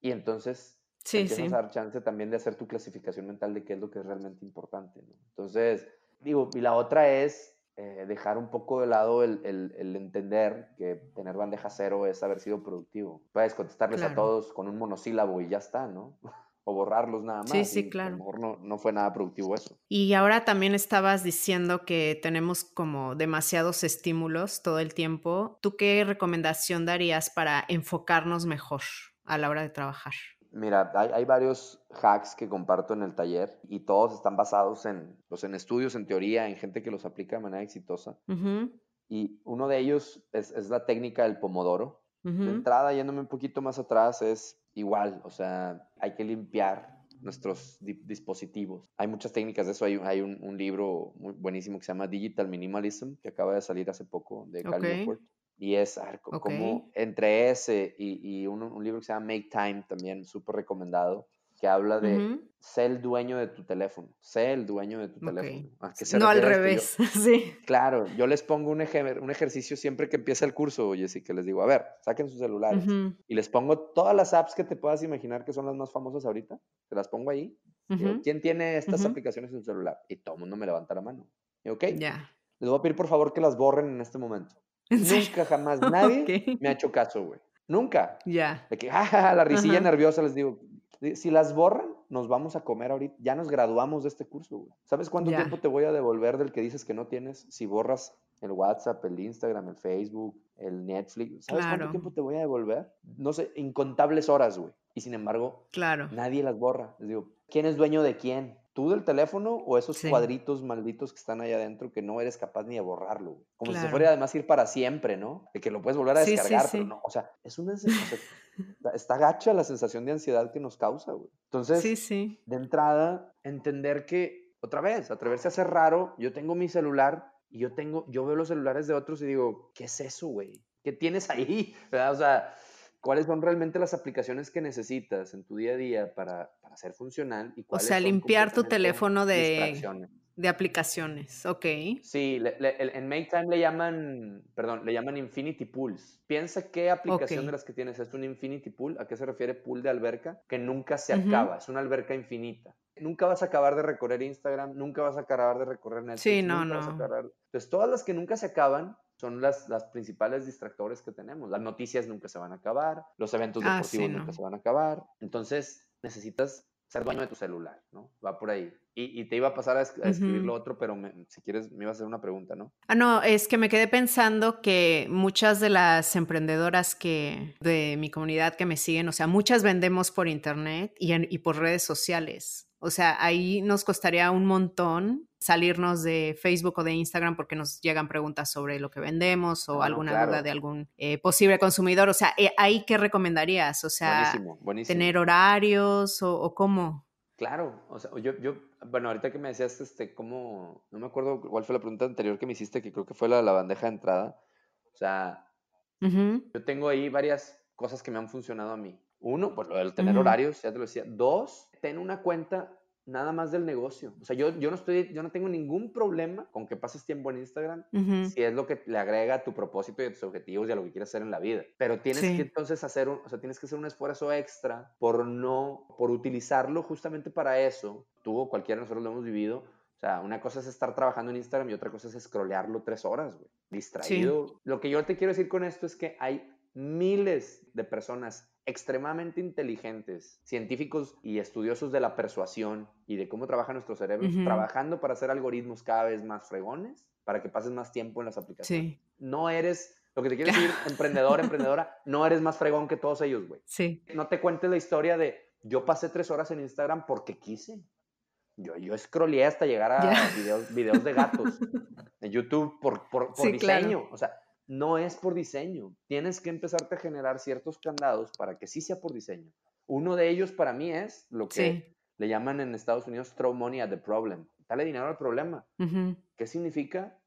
Y entonces sí, empiezas sí. a dar chance también de hacer tu clasificación mental de qué es lo que es realmente importante. ¿no? Entonces, digo, y la otra es eh, dejar un poco de lado el, el, el, entender que tener bandeja cero es haber sido productivo. Puedes contestarles claro. a todos con un monosílabo y ya está, ¿no? o borrarlos nada más. Sí, sí, claro. A lo mejor no, no, fue nada productivo eso. Y ahora también estabas diciendo que tenemos como demasiados estímulos todo el tiempo. ¿Tú qué recomendación darías para enfocarnos mejor a la hora de trabajar? Mira, hay, hay, varios hacks que comparto en el taller y todos están basados en, pues, en estudios, en teoría, en gente que los aplica de manera exitosa. Uh -huh. Y uno de ellos es, es la técnica del pomodoro. Uh -huh. De entrada, yéndome un poquito más atrás, es igual, o sea, hay que limpiar nuestros di dispositivos. Hay muchas técnicas de eso. Hay, hay un, un, libro muy buenísimo que se llama Digital Minimalism, que acaba de salir hace poco, de Cal okay. Newport. Y es a ver, okay. como entre ese y, y un, un, libro que se llama Make Time, también súper recomendado, que habla de uh -huh. ser el dueño de tu teléfono, sé el dueño de tu okay. teléfono. no al revés, yo, sí. Claro, yo les pongo un, ejer un, ejercicio siempre que empieza el curso, oye, sí que les digo, a ver, saquen sus celulares uh -huh. y les pongo todas las apps que te puedas imaginar que son las más famosas ahorita, te las pongo ahí. Uh -huh. digo, ¿Quién tiene estas aplicaciones en su celular? Y todo el mundo me levanta la mano. Y, ok, yeah. les voy a pedir por favor que las borren en este momento. Nunca, jamás, nadie me ha hecho caso, güey. Nunca. Ya. De que, ah, la risilla nerviosa, les digo, si las borran, nos vamos a comer ahorita. Ya nos graduamos de este curso, güey. ¿Sabes cuánto tiempo te voy a devolver del que dices que no tienes si borras el WhatsApp, el Instagram, el Facebook, el Netflix? ¿Sabes cuánto tiempo te voy a devolver? No sé, incontables horas, güey. Y sin embargo, claro. nadie las borra. Les digo, ¿quién es dueño de quién? ¿Tú del teléfono o esos cuadritos malditos que están ahí adentro que no eres capaz ni de borrarlo? Güey? Como si se fuera además ir para siempre, ¿no? De que lo puedes volver a descargar, pero no. O sea, es una. está gacha la sensación de ansiedad que nos causa, güey. Entonces, de entrada, entender que, otra vez, atreverse a ser raro, yo tengo mi celular y yo tengo, yo veo los celulares de otros y digo, ¿qué es eso, güey? ¿Qué tienes ahí? O sea, ¿cuáles son realmente las aplicaciones que necesitas en tu día a día para, para ser funcional? Y o sea, limpiar tu teléfono de, de aplicaciones, ok. Sí, en MakeTime le llaman, perdón, le llaman Infinity Pools. Piensa qué aplicación de las que tienes es un Infinity Pool. ¿A qué se refiere pool de alberca? Que nunca se acaba, es una alberca infinita. Nunca vas a acabar de recorrer Instagram, nunca vas a acabar de recorrer Netflix. Sí, no, no. Entonces, todas las que nunca se acaban son las, las principales distractores que tenemos. Las noticias nunca se van a acabar, los eventos ah, deportivos nunca se van a acabar. Entonces, necesitas ser dueño de tu celular, ¿no? Va por ahí. Y, te iba a pasar a, escribir lo otro, pero si quieres me iba a hacer una pregunta, ¿no? Ah, no, es que me quedé pensando que muchas de las emprendedoras que de mi comunidad que me siguen, o sea, muchas vendemos por internet y, y por redes sociales. O sea, ahí nos costaría un montón salirnos de Facebook o de Instagram porque nos llegan preguntas sobre lo que vendemos o alguna duda de algún eh, posible consumidor. O sea, eh, ¿ahí qué recomendarías? O sea, tener horarios o, cómo. Claro, o sea, yo, yo, bueno, ahorita que me decías, este, cómo, no me acuerdo cuál fue la pregunta anterior que me hiciste, que creo que fue la, la bandeja de entrada. O sea, yo tengo ahí varias cosas que me han funcionado a mí. Uno, pues lo del tener horarios, ya te lo decía. Dos, ten una cuenta nada más del negocio. O sea, yo, yo, no, estoy, yo no tengo ningún problema con que pases tiempo en Instagram si es lo que le agrega a tu propósito y a tus objetivos y a lo que quieres hacer en la vida. Pero tienes que entonces hacer un, o sea, tienes que hacer un esfuerzo extra por no, por utilizarlo justamente para eso. Tú o cualquiera de nosotros lo hemos vivido. O sea, una cosa es estar trabajando en Instagram y otra cosa es scrollearlo tres horas, güey. Distraído. Lo que yo te quiero decir con esto es que hay miles de personas extremadamente inteligentes, científicos y estudiosos de la persuasión y de cómo trabajan nuestros cerebros, trabajando para hacer algoritmos cada vez más fregones, para que pases más tiempo en las aplicaciones. No eres, lo que te quiero decir, emprendedor, emprendedora, no eres más fregón que todos ellos, güey. Sí. No te cuentes la historia de yo pasé tres horas en Instagram porque quise. Yo, yo scrollé hasta llegar a videos, videos, de gatos en YouTube por, por, diseño. O sea, no es por diseño. Tienes que empezarte a generar ciertos candados para que sí sea por diseño. Uno de ellos para mí es lo que le llaman en Estados Unidos throw money at the problem. Dale dinero al problema. ¿Qué significa?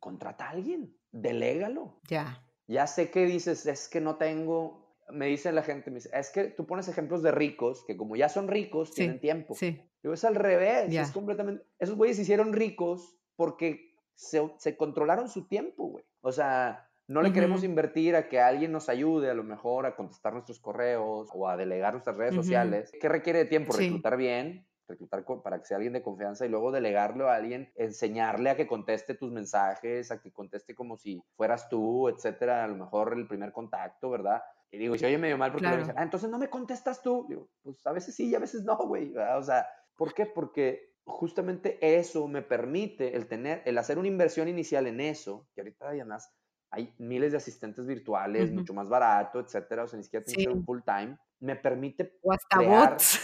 Contrata a alguien, delégalo. Ya. Ya sé que dices, es que no tengo, me dice la gente, me dice, es que tú pones ejemplos de ricos, que como ya son ricos, tienen tiempo. Sí. Digo, es al revés, es completamente, esos güeyes se hicieron ricos porque se, se controlaron su tiempo, güey. O sea, no le queremos invertir a que alguien nos ayude a lo mejor a contestar nuestros correos o a delegar nuestras redes sociales. ¿Qué requiere de tiempo? Reclutar bien, reclutar para que sea alguien de confianza y luego delegarlo a alguien, enseñarle a que conteste tus mensajes, a que conteste como si fueras tú, etcétera, a lo mejor el primer contacto, ¿verdad? Y digo, si oye medio mal porque dicen, ah, entonces no me contestas tú. Digo, pues a veces sí y a veces no, güey. O sea, ¿por qué? Porque justamente eso me permite el tener, el hacer una inversión inicial en eso, que ahorita además hay miles de asistentes virtuales, mucho más barato, etcétera, o sea, ni siquiera tiene que ser un full time, me permite o hasta bots.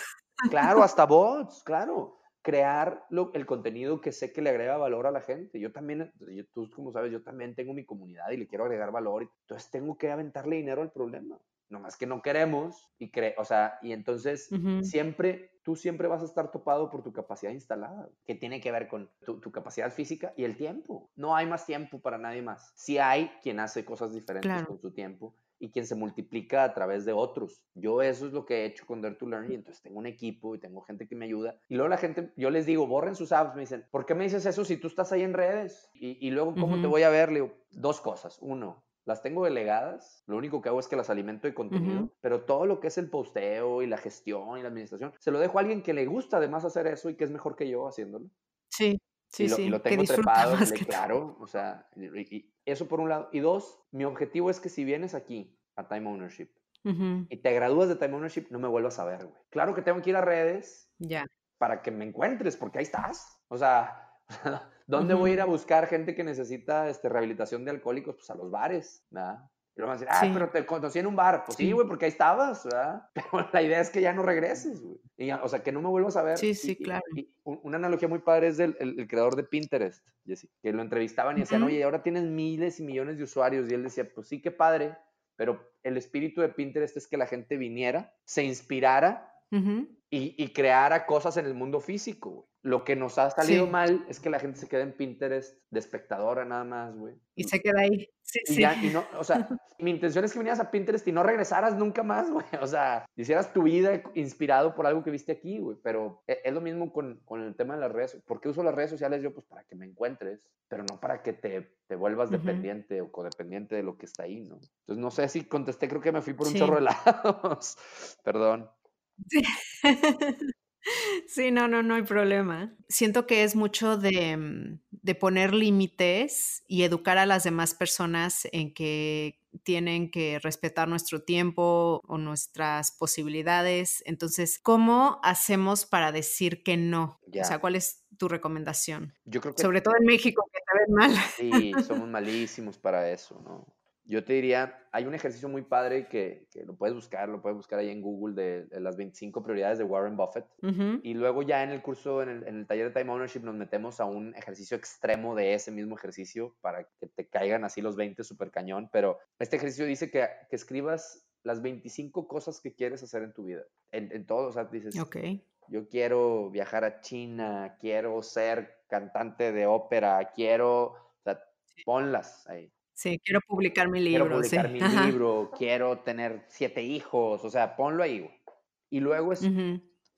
Claro, hasta bots, claro. Crear lo, el contenido que sé que le agrega valor a la gente. Yo también, tú como sabes, yo también tengo mi comunidad y le quiero agregar valor. Entonces tengo que aventarle dinero al problema más que no queremos y cre o sea, y entonces siempre, tú siempre vas a estar topado por tu capacidad instalada, que tiene que ver con tu, capacidad física y el tiempo. No hay más tiempo para nadie más. Si hay quien hace cosas diferentes con su tiempo y quien se multiplica a través de otros. Yo eso es lo que he hecho con Dare to Learn y entonces tengo un equipo y tengo gente que me ayuda. Y luego la gente, yo les digo, borren sus apps, me dicen, ¿por qué me dices eso si tú estás ahí en redes? Y, y luego, ¿cómo te voy a ver? Le digo, dos cosas. Uno, las tengo delegadas, lo único que hago es que las alimento de contenido, pero todo lo que es el posteo y la gestión y la administración, se lo dejo a alguien que le gusta además hacer eso y que es mejor que yo haciéndolo. Sí. Sí, y, lo, sí, y lo que tengo disfruta trepado, más le- que claro, o sea, y- y eso por un lado. Y dos, mi objetivo es que si vienes aquí a Time Ownership y te gradúas de Time Ownership, no me vuelvas a ver, güey. Claro que tengo que ir a redes Ya. para que me encuentres, porque ahí estás. O sea, ¿dónde voy a ir a buscar gente que necesita este, rehabilitación de alcohólicos? Pues a los bares, ¿verdad? Y luego van a decir, ah, Sí. pero te conocí en un bar. Pues sí, Sí. güey, porque ahí estabas, ¿verdad? Pero la idea es que ya no regreses, güey. O sea, que no me vuelvas a ver. Sí, sí, y- claro. y una analogía muy padre es del el, el creador de Pinterest, Jesse, que lo entrevistaban y decían, Ujú. oye, ahora tienes miles y millones de usuarios. Y él decía, pues sí, qué padre, pero el espíritu de Pinterest es que la gente viniera, se inspirara Ujú, y, y creara cosas en el mundo físico, güey. Lo que nos ha salido Sí. mal es que la gente se queda en Pinterest de espectadora nada más, güey. Y se queda ahí. Sí, Y sí. ya, y no, o sea, mi intención es que vinieras a Pinterest y no regresaras nunca más, güey. O sea, hicieras tu vida inspirado por algo que viste aquí, güey. Pero e- es lo mismo con, con el tema de las redes. ¿Por qué uso las redes sociales yo? Pues para que me encuentres, pero no para que te, te vuelvas Ujú. dependiente o codependiente de lo que está ahí, ¿no? Entonces, no sé si contesté, creo que me fui por un Sí. chorro de lados. Perdón. Sí. Sí, no, no, no hay problema. Siento que es mucho de, mm, de poner límites y educar a las demás personas en que tienen que respetar nuestro tiempo o nuestras posibilidades. Entonces, ¿cómo hacemos para decir que no? O sea. ¿cuál es tu recomendación? Yo creo que Sobre todo en México, que te ven mal. Sí, somos malísimos para eso, ¿no? Yo te diría, hay un ejercicio muy padre que, que lo puedes buscar, lo puedes buscar ahí en Google de, de las 25 prioridades de Warren Buffett. Y luego ya en el curso, en el, en el taller de Time Ownership, nos metemos a un ejercicio extremo de ese mismo ejercicio para que te caigan así los 20 super cañón. Pero este ejercicio dice que, que escribas las 25 cosas que quieres hacer en tu vida. En, en todo, o sea, dices, Ok. yo quiero viajar a China, quiero ser cantante de ópera, quiero, o sea, ponlas ahí. Sí, quiero publicar mi Quiero libro. publicar sí. mi Ajá. libro, quiero tener siete hijos, o sea, ponlo ahí, güey. Y luego es,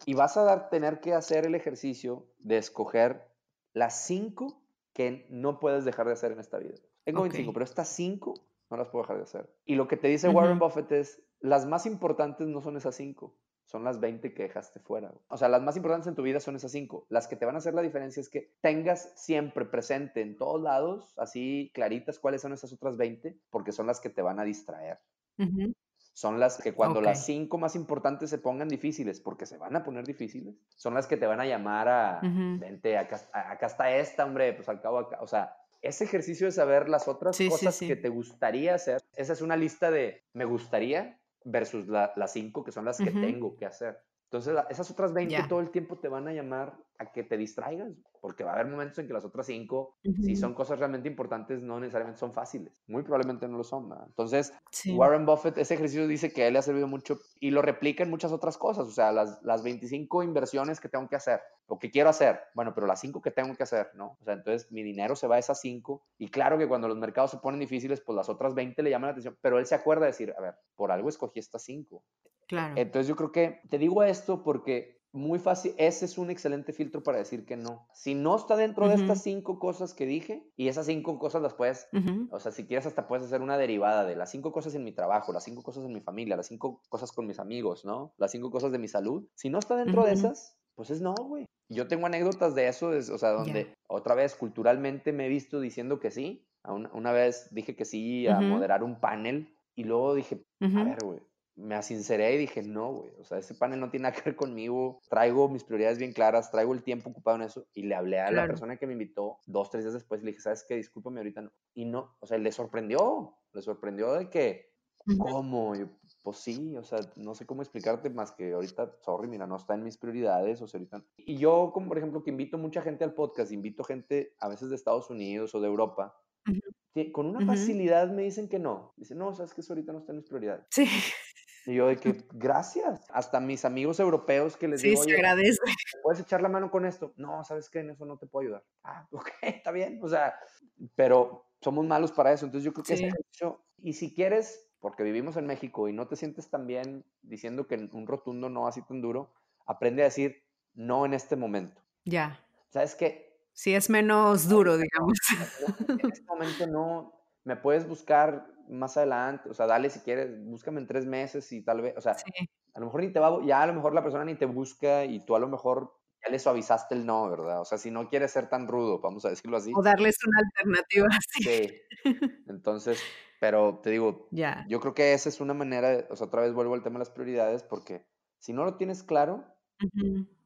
y vas a dar, tener que hacer el ejercicio de escoger las cinco que no puedes dejar de hacer en esta vida. Tengo 25, Ok. pero estas cinco no las puedo dejar de hacer. Y lo que te dice Warren. Buffett es, las más importantes no son esas cinco, son las 20 que dejaste fuera. O sea, las más importantes en tu vida son esas cinco. Las que te van a hacer la diferencia es que tengas siempre presente en todos lados, así claritas, cuáles son esas otras 20, porque son las que te van a distraer. ujú. Son las que cuando las Ok. cinco más importantes se pongan difíciles, porque se van a poner difíciles, son las que te van a llamar a, Ujú. vente, acá, acá está esta, hombre, pues al cabo acá. O sea, ese ejercicio de saber las otras Sí, sí, cosas sí. que te gustaría hacer, esa es una lista de me gustaría versus la- las cinco que son las que tengo que hacer. Entonces, esas otras 20 Ya. todo el tiempo te van a llamar a que te distraigas, porque va a haber momentos en que las otras cinco, si Ujú. son cosas realmente importantes, no necesariamente son fáciles. Muy probablemente no lo son. Entonces, Sí. Warren Buffett, ese ejercicio dice que a él le ha servido mucho y lo replica en muchas otras cosas. O sea, las, las 25 inversiones que tengo que hacer o que quiero hacer. Bueno, pero las 5 que tengo que hacer, ¿no? O sea, entonces mi dinero se va a esas 5. Y claro que cuando los mercados se ponen difíciles, pues las otras 20 le llaman la atención. Pero él se acuerda de decir, a ver, por algo escogí estas 5. Claro. Entonces yo creo que te digo esto porque muy fácil, ese es un excelente filtro para decir que no. Si no está dentro de Ujú. estas cinco cosas que dije, y esas cinco cosas las puedes Ujú. o sea, si quieres hasta puedes hacer una derivada de las cinco cosas en mi trabajo, las cinco cosas en mi familia, las cinco cosas con mis amigos, ¿no? Las cinco cosas de mi salud. Si no está dentro de Ujú. esas, pues es no, güey. Yo tengo anécdotas de eso, es- o sea, donde Ya. otra vez culturalmente me he visto diciendo que sí. A Una, una vez dije que sí a moderar un panel y luego dije, a ver, güey. Me asinceré y dije, no, güey. O sea, ese panel no tiene nada que ver conmigo. Traigo mis prioridades bien claras, traigo el tiempo ocupado en eso. Y le hablé a la Claro. persona que me invitó dos, tres días después y le dije, ¿sabes qué? Discúlpame ahorita. No. Y no, o sea, le sorprendió. Le sorprendió de que. ¿cómo? Yo, pues sí, o sea, no sé cómo explicarte más que ahorita, sorry, mira, no está en mis prioridades. O sea, ahorita. Y yo, como por ejemplo, que invito mucha gente al podcast, invito gente a veces de Estados Unidos o de Europa. Ujú. que con una Ujú. facilidad me dicen que no. Dicen, no, sabes que eso ahorita no está en mis prioridades. Sí, Y yo de que, gracias. Hasta mis amigos europeos que les sí, digo, se oye, agradece. ¿me ¿puedes echar la mano con esto? No, ¿sabes qué? En eso no te puedo ayudar. Ah, ok, está bien. O sea, pero somos malos para eso. Entonces yo creo que Sí. y si quieres, porque vivimos en México y no te sientes tan bien diciendo que un rotundo no así tan duro, aprende a decir no en este momento. Ya. ¿Sabes qué? Sí, es menos duro, digamos. en este momento no, me puedes buscar más adelante, o sea, dale si quieres, búscame en tres meses y tal vez, o sea, Sí. a lo mejor ni te va, ya a lo mejor la persona ni te busca y tú a lo mejor ya le suavizaste el no, ¿verdad? O sea, si no quieres ser tan rudo, vamos a decirlo así. O darles una alternativa. Sí. Entonces, pero te digo, Ya. yo creo que esa es una manera, o sea, otra vez vuelvo al tema de las prioridades, porque si no lo tienes claro,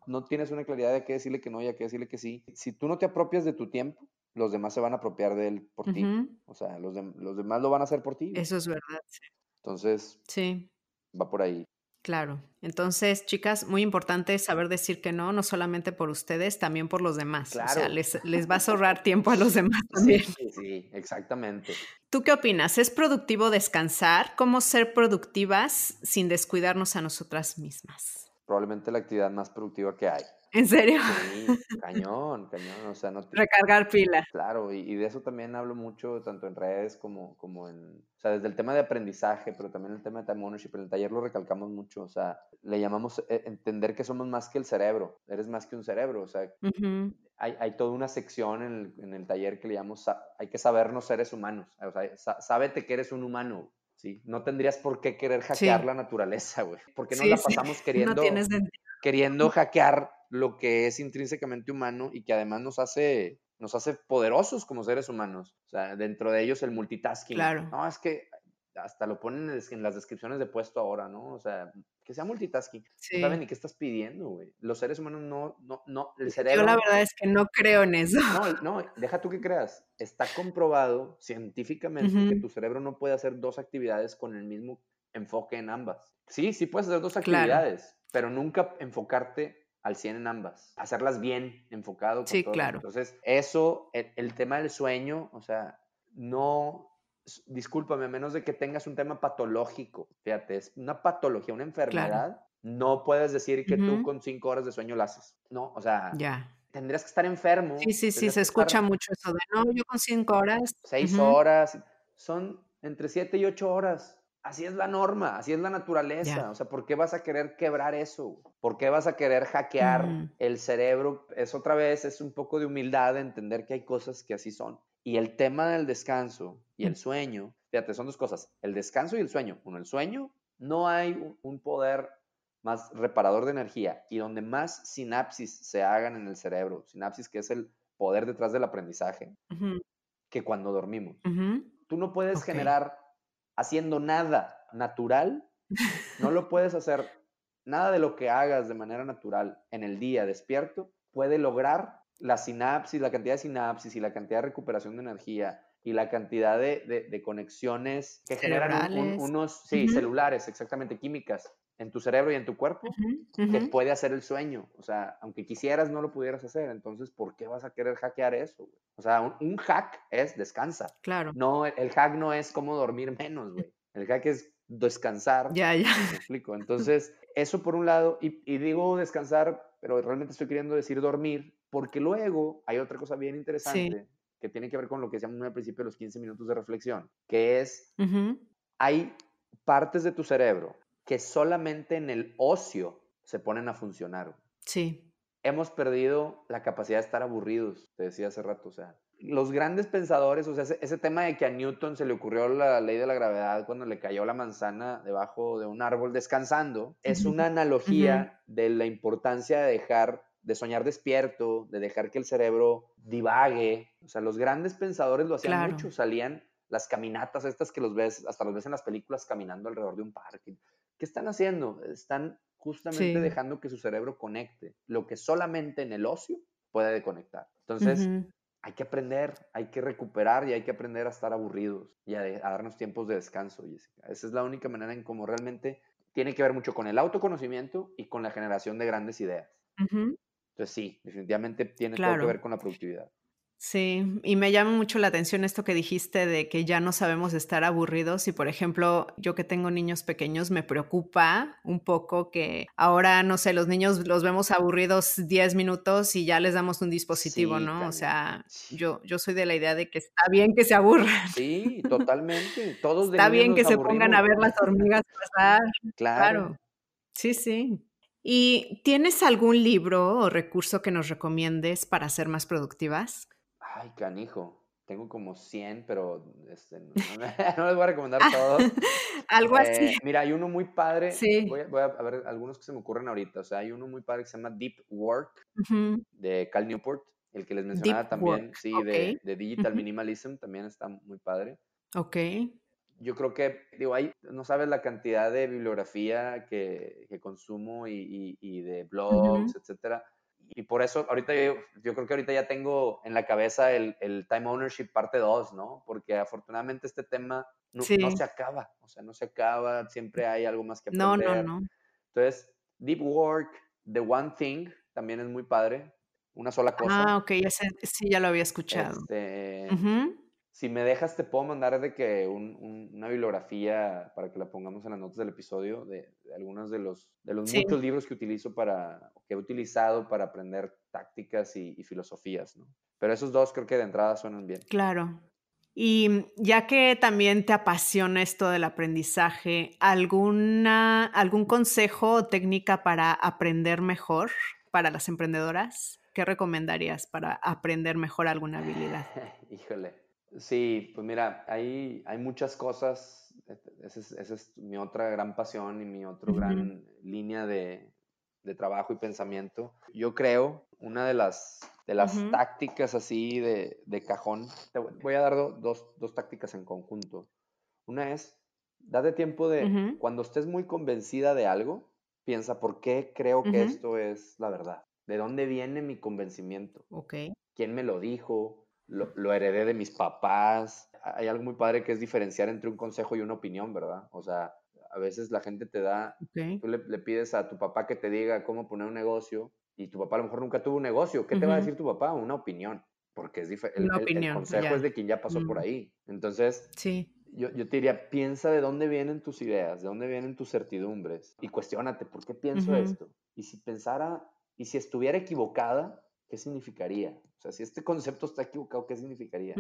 no tienes una claridad de qué decirle que no y a qué decirle que sí. Si tú no te apropias de tu tiempo, los demás se van a apropiar de él por ti. O sea, los, los demás lo van a hacer por ti. Eso es verdad. sí. Entonces, Sí. va por ahí. Claro. Entonces, chicas, muy importante saber decir que no, no solamente por ustedes, también por los demás. O sea, Claro. les, les vas a ahorrar tiempo a los demás Sí, también. sí, exactamente. ¿Tú qué opinas? ¿Es productivo descansar? ¿Cómo ser productivas sin descuidarnos a nosotras mismas? Probablemente la actividad más productiva que hay. ¿En serio? Sí, cañón, cañón. O sea, no te- Recargar pila. Claro, y, y de eso también hablo mucho, tanto en redes como, como en, o sea, desde el tema de aprendizaje, pero también el tema de time ownership. En el taller lo recalcamos mucho, o sea, le llamamos eh, entender que somos más que el cerebro, eres más que un cerebro, o sea, hay, hay toda una sección en el, en el taller que le llamamos, hay que sabernos seres humanos, o sea, sábete que eres un humano, ¿sí? No tendrías por qué querer hackear Sí. la naturaleza, güey, porque nos Sí, la sí. pasamos queriendo No queriendo hackear lo que es intrínsecamente humano y que además nos hace, nos hace poderosos como seres humanos. O sea, dentro de ellos el multitasking. Claro. No, es que hasta lo ponen en, las descripciones de puesto ahora, ¿no? O sea, que sea multitasking. Sí. No saben ni qué estás pidiendo, güey. Los seres humanos no, no, no, el Yo cerebro... la verdad es que no creo en eso. No, no, deja tú que creas. Está comprobado científicamente que Ujú. tu cerebro no puede hacer dos actividades con el mismo enfoque en ambas. Sí, sí puedes hacer dos Claro. actividades, pero nunca enfocarte al 100 en ambas. Hacerlas bien, enfocado. con Sí, todo. claro. Entonces, eso, el, el tema del sueño, o sea, no, discúlpame, a menos de que tengas un tema patológico, fíjate, es una patología, una enfermedad, no puedes decir que tú Ujú. con cinco horas de sueño la haces. No, o sea, Ya. tendrías que estar enfermo. Sí, sí, sí, se escucha estar mucho eso de no, yo con cinco horas. seis horas. Son entre siete y ocho horas. Así es la norma, así es la naturaleza. Ya. O sea, ¿por qué vas a querer quebrar eso? ¿Por qué vas a querer hackear el cerebro? Es otra vez, es un poco de humildad de entender que hay cosas que así son. Y el tema del descanso y el sueño, fíjate, son dos cosas. El descanso y el sueño. Uno, el sueño, no hay un- poder más reparador de energía y donde más sinapsis se hagan en el cerebro, sinapsis que es el poder detrás del aprendizaje, que cuando dormimos. Tú no puedes generar haciendo nada natural, no lo puedes hacer. Nada de lo que hagas de manera natural en el día despierto puede lograr la sinapsis, la cantidad de sinapsis y la cantidad de recuperación de energía y la cantidad de, de- de conexiones que generan un- un- Cerebrales. unos, sí, celulares, exactamente, químicas en tu cerebro y en tu cuerpo Ujú. que Ujú. puede hacer el sueño. O sea, aunque quisieras, no lo pudieras hacer. Entonces, ¿por qué vas a querer hackear eso? güey? O sea, un, un hack es descansa. Claro. No, el hack no es cómo dormir menos, güey. El hack es descansar. Ya, ya. ¿Me explico? Entonces, eso por un lado, y, y digo descansar, pero realmente estoy queriendo decir dormir, porque luego hay otra cosa bien interesante que tiene que ver con lo que decíamos al principio de los 15 minutos de reflexión, que es, hay partes de tu cerebro que solamente en el ocio se ponen a funcionar. Sí. Hemos perdido la capacidad de estar aburridos, te decía hace rato, o sea, los grandes pensadores, o sea, ese, ese tema de que a Newton se le ocurrió la ley de la gravedad cuando le cayó la manzana debajo de un árbol descansando, es una analogía de la importancia de dejar, de soñar despierto, de dejar que el cerebro divague. O sea, los grandes pensadores lo hacían Claro. mucho, salían las caminatas estas que los ves, hasta los ves en las películas caminando alrededor de un parque. ¿Qué están haciendo? Están justamente Sí. dejando que su cerebro conecte lo que solamente en el ocio puede conectar. Entonces, hay que aprender, hay que recuperar y hay que aprender a estar aburridos y a, darnos tiempos de descanso, Jessica. Esa es la única manera en cómo realmente tiene que ver mucho con el autoconocimiento y con la generación de grandes ideas. Entonces, sí, definitivamente tiene todo que ver con la productividad. Sí, y me llama mucho la atención esto que dijiste de que ya no sabemos estar aburridos y por ejemplo, yo que tengo niños pequeños me preocupa un poco que ahora, no sé, los niños los vemos aburridos 10 minutos y ya les damos un dispositivo, Sí, ¿no? O sea, yo, yo soy de la idea de que está bien que se aburran, Sí, totalmente. Todos de está bien que nos se pongan a ver las hormigas pasar, Claro. claro. Sí, sí. ¿Y tienes algún libro o recurso que nos recomiendes para ser más productivas? Ay, canijo. tengo como 100, pero este, no, les voy a recomendar todos. Algo así. Eh, mira, hay uno muy padre. Sí. Voy, a, ver algunos que se me ocurren ahorita. O sea, hay uno muy padre que se llama Deep Work de Cal Newport. El que les mencionaba también, sí, de, de, Digital Minimalism, también está muy padre. Ok. Yo creo que, digo, hay, no sabes la cantidad de bibliografía que, que consumo y, y, de blogs, etcétera y por eso ahorita yo, yo, creo que ahorita ya tengo en la cabeza el, el time ownership parte 2, ¿no? Porque afortunadamente este tema no, no, se acaba, o sea, no se acaba, siempre hay algo más que aprender. No, no, no. Entonces, Deep Work, The One Thing, también es muy padre, una sola cosa. Ah, ok, sí, ya lo había escuchado. Este, si me dejas, te puedo mandar de que una bibliografía para que la pongamos en las notas del episodio de, algunos de los, de los muchos libros que utilizo para, que he utilizado para aprender tácticas y, filosofías, ¿no? Pero esos dos creo que de entrada suenan bien. Claro. Y ya que también te apasiona esto del aprendizaje, ¿alguna, ¿algún consejo o técnica para aprender mejor para las emprendedoras? ¿Qué recomendarías para aprender mejor alguna habilidad? Híjole, Sí, pues mira, hay, hay muchas cosas. Esa es, mi otra gran pasión y mi otra gran línea de, trabajo y pensamiento. Yo creo, una de las, de las tácticas así de, cajón, te voy a dar dos, tácticas en conjunto. Una es, date tiempo de, cuando estés muy convencida de algo, piensa, ¿por qué creo que esto es la verdad? ¿De dónde viene mi convencimiento? ¿Quién me lo dijo? Lo, heredé de mis papás. Hay algo muy padre que es diferenciar entre un consejo y una opinión, ¿verdad? O sea, a veces la gente te da, tú le, pides a tu papá que te diga cómo poner un negocio y tu papá a lo mejor nunca tuvo un negocio. ¿Qué te va a decir tu papá? Una opinión, porque es diferente. El, consejo es de quien ya pasó por ahí. Entonces, sí. yo, yo, te diría, piensa de dónde vienen tus ideas, de dónde vienen tus certidumbres y cuestionate, ¿por qué pienso esto? Y si pensara, y si estuviera equivocada, ¿qué significaría? O sea, si este concepto está equivocado, ¿qué significaría?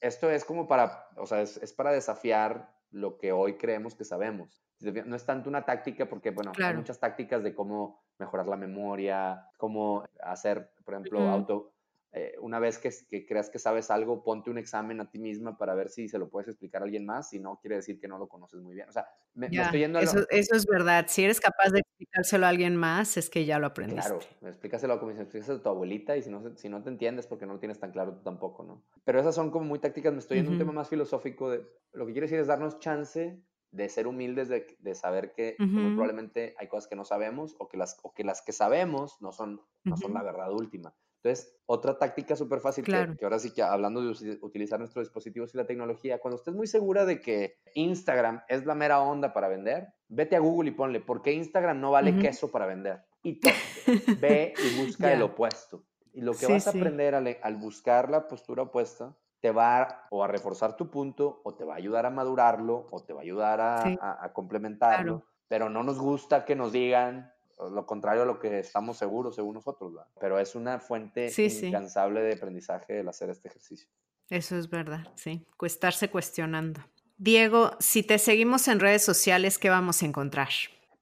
Esto es como para, o sea, es, para desafiar lo que hoy creemos que sabemos. No es tanto una táctica porque, bueno, hay muchas tácticas de cómo mejorar la memoria, cómo hacer, por ejemplo, auto, eh, una vez que, creas que sabes algo, ponte un examen a ti misma para ver si se lo puedes explicar a alguien más, si no, quiere decir que no lo conoces muy bien. O sea, me, estoy yendo a eso, eso, es verdad. Si eres capaz de explicárselo a alguien más, es que ya lo aprendiste. Claro, explícaselo como si explícaselo a tu abuelita y si no, si no te entiendes porque no lo tienes tan claro tú tampoco, ¿no? Pero esas son como muy tácticas, me estoy yendo a un tema más filosófico de, lo que quiero decir es darnos chance de ser humildes, de, de saber que probablemente hay cosas que no sabemos o que las, o que, las que sabemos no son, no son la verdad última. Entonces, otra táctica súper fácil, que, ahora sí que hablando de utilizar nuestros dispositivos y la tecnología, cuando estés muy segura de que Instagram es la mera onda para vender, vete a Google y ponle, ¿por qué Instagram no vale queso para vender? Y ve y busca el opuesto. Y lo que vas a aprender al, buscar la postura opuesta, te va o a reforzar tu punto, o te va a ayudar a madurarlo, o te va a ayudar a, complementarlo. Pero no nos gusta que nos digan, lo contrario a lo que estamos seguros según nosotros, pero es una fuente incansable de aprendizaje el hacer este ejercicio. Eso es verdad, sí, estarse cuestionando. Diego, si te seguimos en redes sociales, ¿qué vamos a encontrar?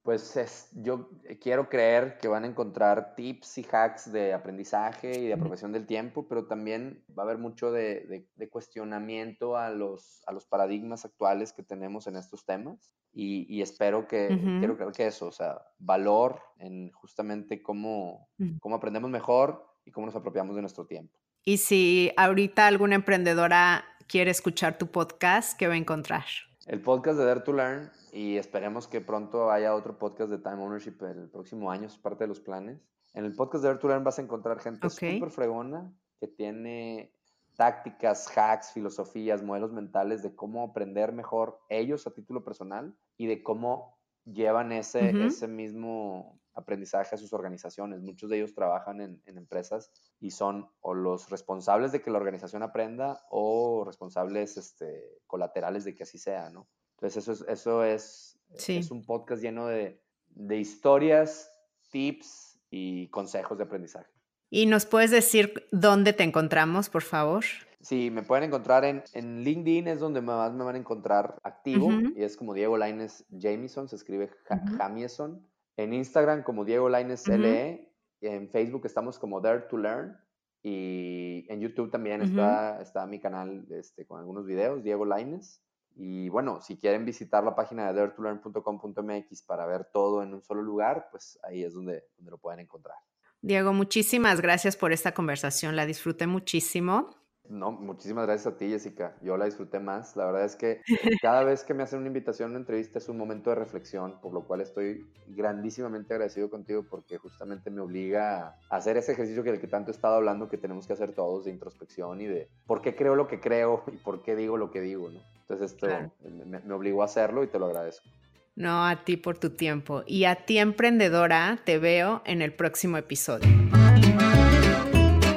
Pues es, yo quiero creer que van a encontrar tips y hacks de aprendizaje y de apropiación del tiempo, pero también va a haber mucho de, cuestionamiento a los, a los paradigmas actuales que tenemos en estos temas y, espero que, quiero creer que eso, o sea, valor en justamente cómo, cómo aprendemos mejor y cómo nos apropiamos de nuestro tiempo. Y si ahorita alguna emprendedora quiere escuchar tu podcast, ¿qué va a encontrar? El podcast de Dare to Learn y esperemos que pronto haya otro podcast de Time Ownership el próximo año, es parte de los planes. En el podcast de Virtual vas a encontrar gente súper fregona que tiene tácticas, hacks, filosofías, modelos mentales de cómo aprender mejor ellos a título personal y de cómo llevan ese, ese mismo aprendizaje a sus organizaciones. Muchos de ellos trabajan en, en, empresas y son o los responsables de que la organización aprenda o responsables este, colaterales de que así sea, ¿no? Entonces eso es, eso es, es un podcast lleno de, de, historias, tips y consejos de aprendizaje. ¿Y nos puedes decir dónde te encontramos, por favor? Sí, me pueden encontrar en, en LinkedIn, es donde más me van a encontrar activo, y es como Diego Laines Jamieson, se escribe Jamieson. En Instagram como Diego Laines LE, en Facebook estamos como Dare to Learn, Y en YouTube también está, está mi canal este, con algunos videos, Diego Laines. Y bueno, si quieren visitar la página de daretolearn.com.mx para ver todo en un solo lugar, pues ahí es donde, donde lo pueden encontrar. Diego, muchísimas gracias por esta conversación, la disfruté muchísimo. No, muchísimas gracias a ti, Jessica. Yo la disfruté más. La verdad es que cada vez que me hacen una invitación una entrevista es un momento de reflexión, por lo cual estoy grandísimamente agradecido contigo porque justamente me obliga a hacer ese ejercicio que del que tanto he estado hablando que tenemos que hacer todos de introspección y de por qué creo lo que creo y por qué digo lo que digo, ¿no? Entonces esto me, me obligó a hacerlo y te lo agradezco. No, a ti por tu tiempo. Y a ti, emprendedora, te veo en el próximo episodio.